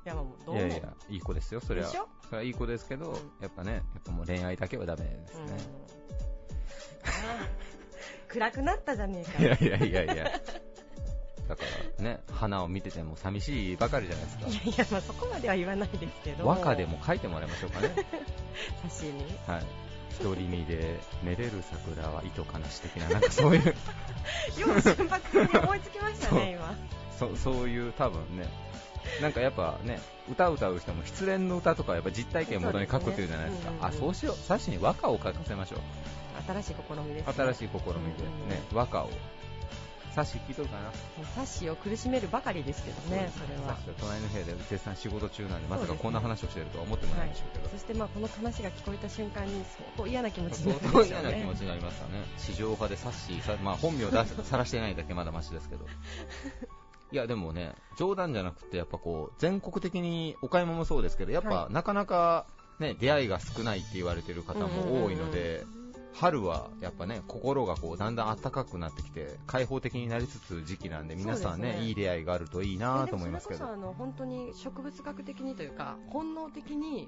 いやもうどう思う？いやいやいい子ですよそれは。それはいい子ですけど、やっぱねやっぱもう恋愛だけはダメですね、あー。暗くなったじゃねえか。いやいやいやいやだからね花を見てても寂しいばかりじゃないですか。いやいや、まあ、そこまでは言わないですけど。和歌でも書いてもらいましょうかね。写真に。はい。独り身でめでる桜は糸かなし的ななんかそういう。よう瞬発的に思いつきましたね今。そそういう多分ね。なんかやっぱね歌歌う人も失恋の歌とかやっぱ実体験を元に書くっていうじゃないですか。そうですね。うん。うんうんあそうしよう。サッシに和歌を書かせましょう。新しい試みです、ね、新しい試みでうんうん。ね和歌をサッシ聞いとるかな。サッシーを苦しめるばかりですけどねそれは。サッシは隣の部屋で絶賛仕事中なんでまさかこんな話をしてるとは思ってもないでしょうけど。そしてまあこの話が聞こえた瞬間に相当嫌な気持ちに相なる当でしょうね嫌な気持ちになりましたね。地上波でサッシまあ、本名出すさらしてないだけまだマシですけど。いやでもね冗談じゃなくてやっぱこう全国的にお買い物もそうですけどやっぱ、はい。なかなかね出会いが少ないって言われてる方も多いので、春はやっぱね心がこうだんだん暖かくなってきて開放的になりつつ時期なんで皆さんねねいい出会いがあるといいなと思いますけど。あの本当に植物学的にというか本能的に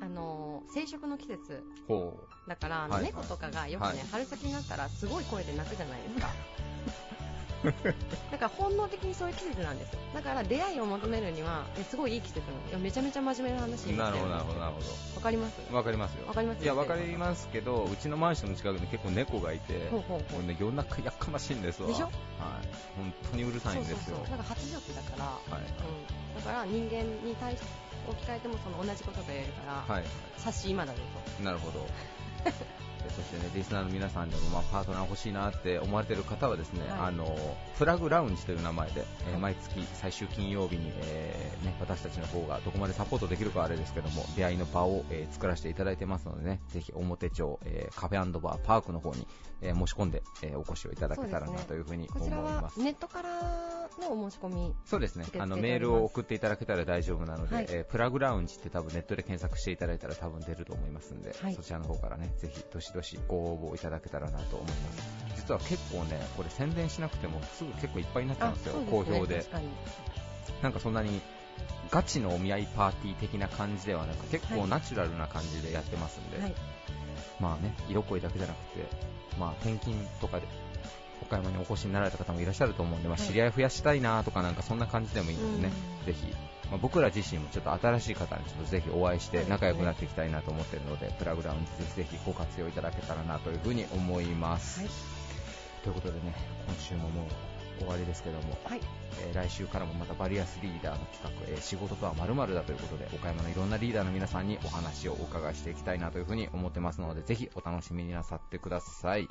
あの生殖の季節ほだからあのはい。猫とかがよくね、はい。春先になったらすごい声で鳴くじゃないですかだから本能的にそういう季節なんですよ。だから出会いを求めるにはえすごいいい季節なの。いやめちゃめちゃ真面目な話なるほどなるほどなるほわかります？どわかりますよ。わかりますいやわかりますけどうちのマンションの近くに結構猫がいてほうほうほう。もうね夜中やっかましいんですわ。でしょ？はい。本当にうるさいんですよ。そうそうそう。なんか発情期だから、はい。うん、だから人間に対して置き換えてもその同じことが言えるから、はい。察し今だぞと。なるほど。で そしてねリスナーの皆さんでも、まあ、パートナー欲しいなって思われてる方はですね、はい。あのプラグラウンジという名前で、えー毎月最終金曜日に、えーね、私たちの方がどこまでサポートできるかはあれですけども出会いの場を、えー作らせていただいてますのでねぜひ表町、えーカフェバーパークの方に、えー申し込んで、えーお越しをいただけたらなというふうに思います。ネットからのお申し込みそうですね。あのメールを送っていただけたら大丈夫なので、はい。えープラグラウンジって多分ネットで検索していただいたら多分出ると思いますんで、はい。そちらの方からねぜひどしどしご応募いただけたらなと思います。実は結構ねこれ宣伝しなくてもすぐ結構いっぱいになっちゃうんですよそう好評で。なんかそんなにガチのお見合いパーティー的な感じではなく結構はい。ナチュラルな感じでやってますんで、はい。まあね色恋だけじゃなくてまあ転勤とかで岡山にお越しになられた方もいらっしゃると思うんで、まあ、はい。知り合い増やしたいなとかなんかそんな感じでもいいのでね、うん。ぜひ、まあ、僕ら自身もちょっと新しい方にちょっとぜひお会いして仲良くなっていきたいなと思っているので、プラグラウンジぜひぜひご活用いただけたらなというふうに思います。はい。ということでね、今週ももう終わりですけども、はい。えー来週からもまたバリアスリーダーの企画、えー仕事とは〇〇だということで岡山のいろんなリーダーの皆さんにお話をお伺いしていきたいなというふうに思ってますのでぜひお楽しみになさってください、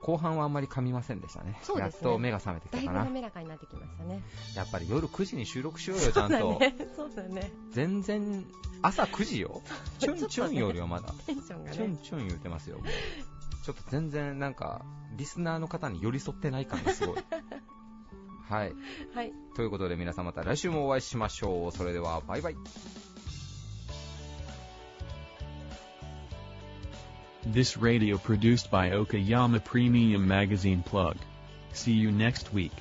後半はあんまり噛みませんでしたね。ね。やっと目が覚めてきだいぶたかな滑らかになってきましたね。やっぱり夜9時に収録しようよちゃんと、そうだねそうだね。全然朝9時よ。チュンチュンよりはまだ。テンションがチュンねチュン言ってますよちょっと全然なんかリスナーの方に寄り添ってない感がすごい。はい。はい。ということで皆さんまた来週もお会いしましょう。それではバイバイ。This radio produced by Okayama Premium Magazine Plug. See you next week.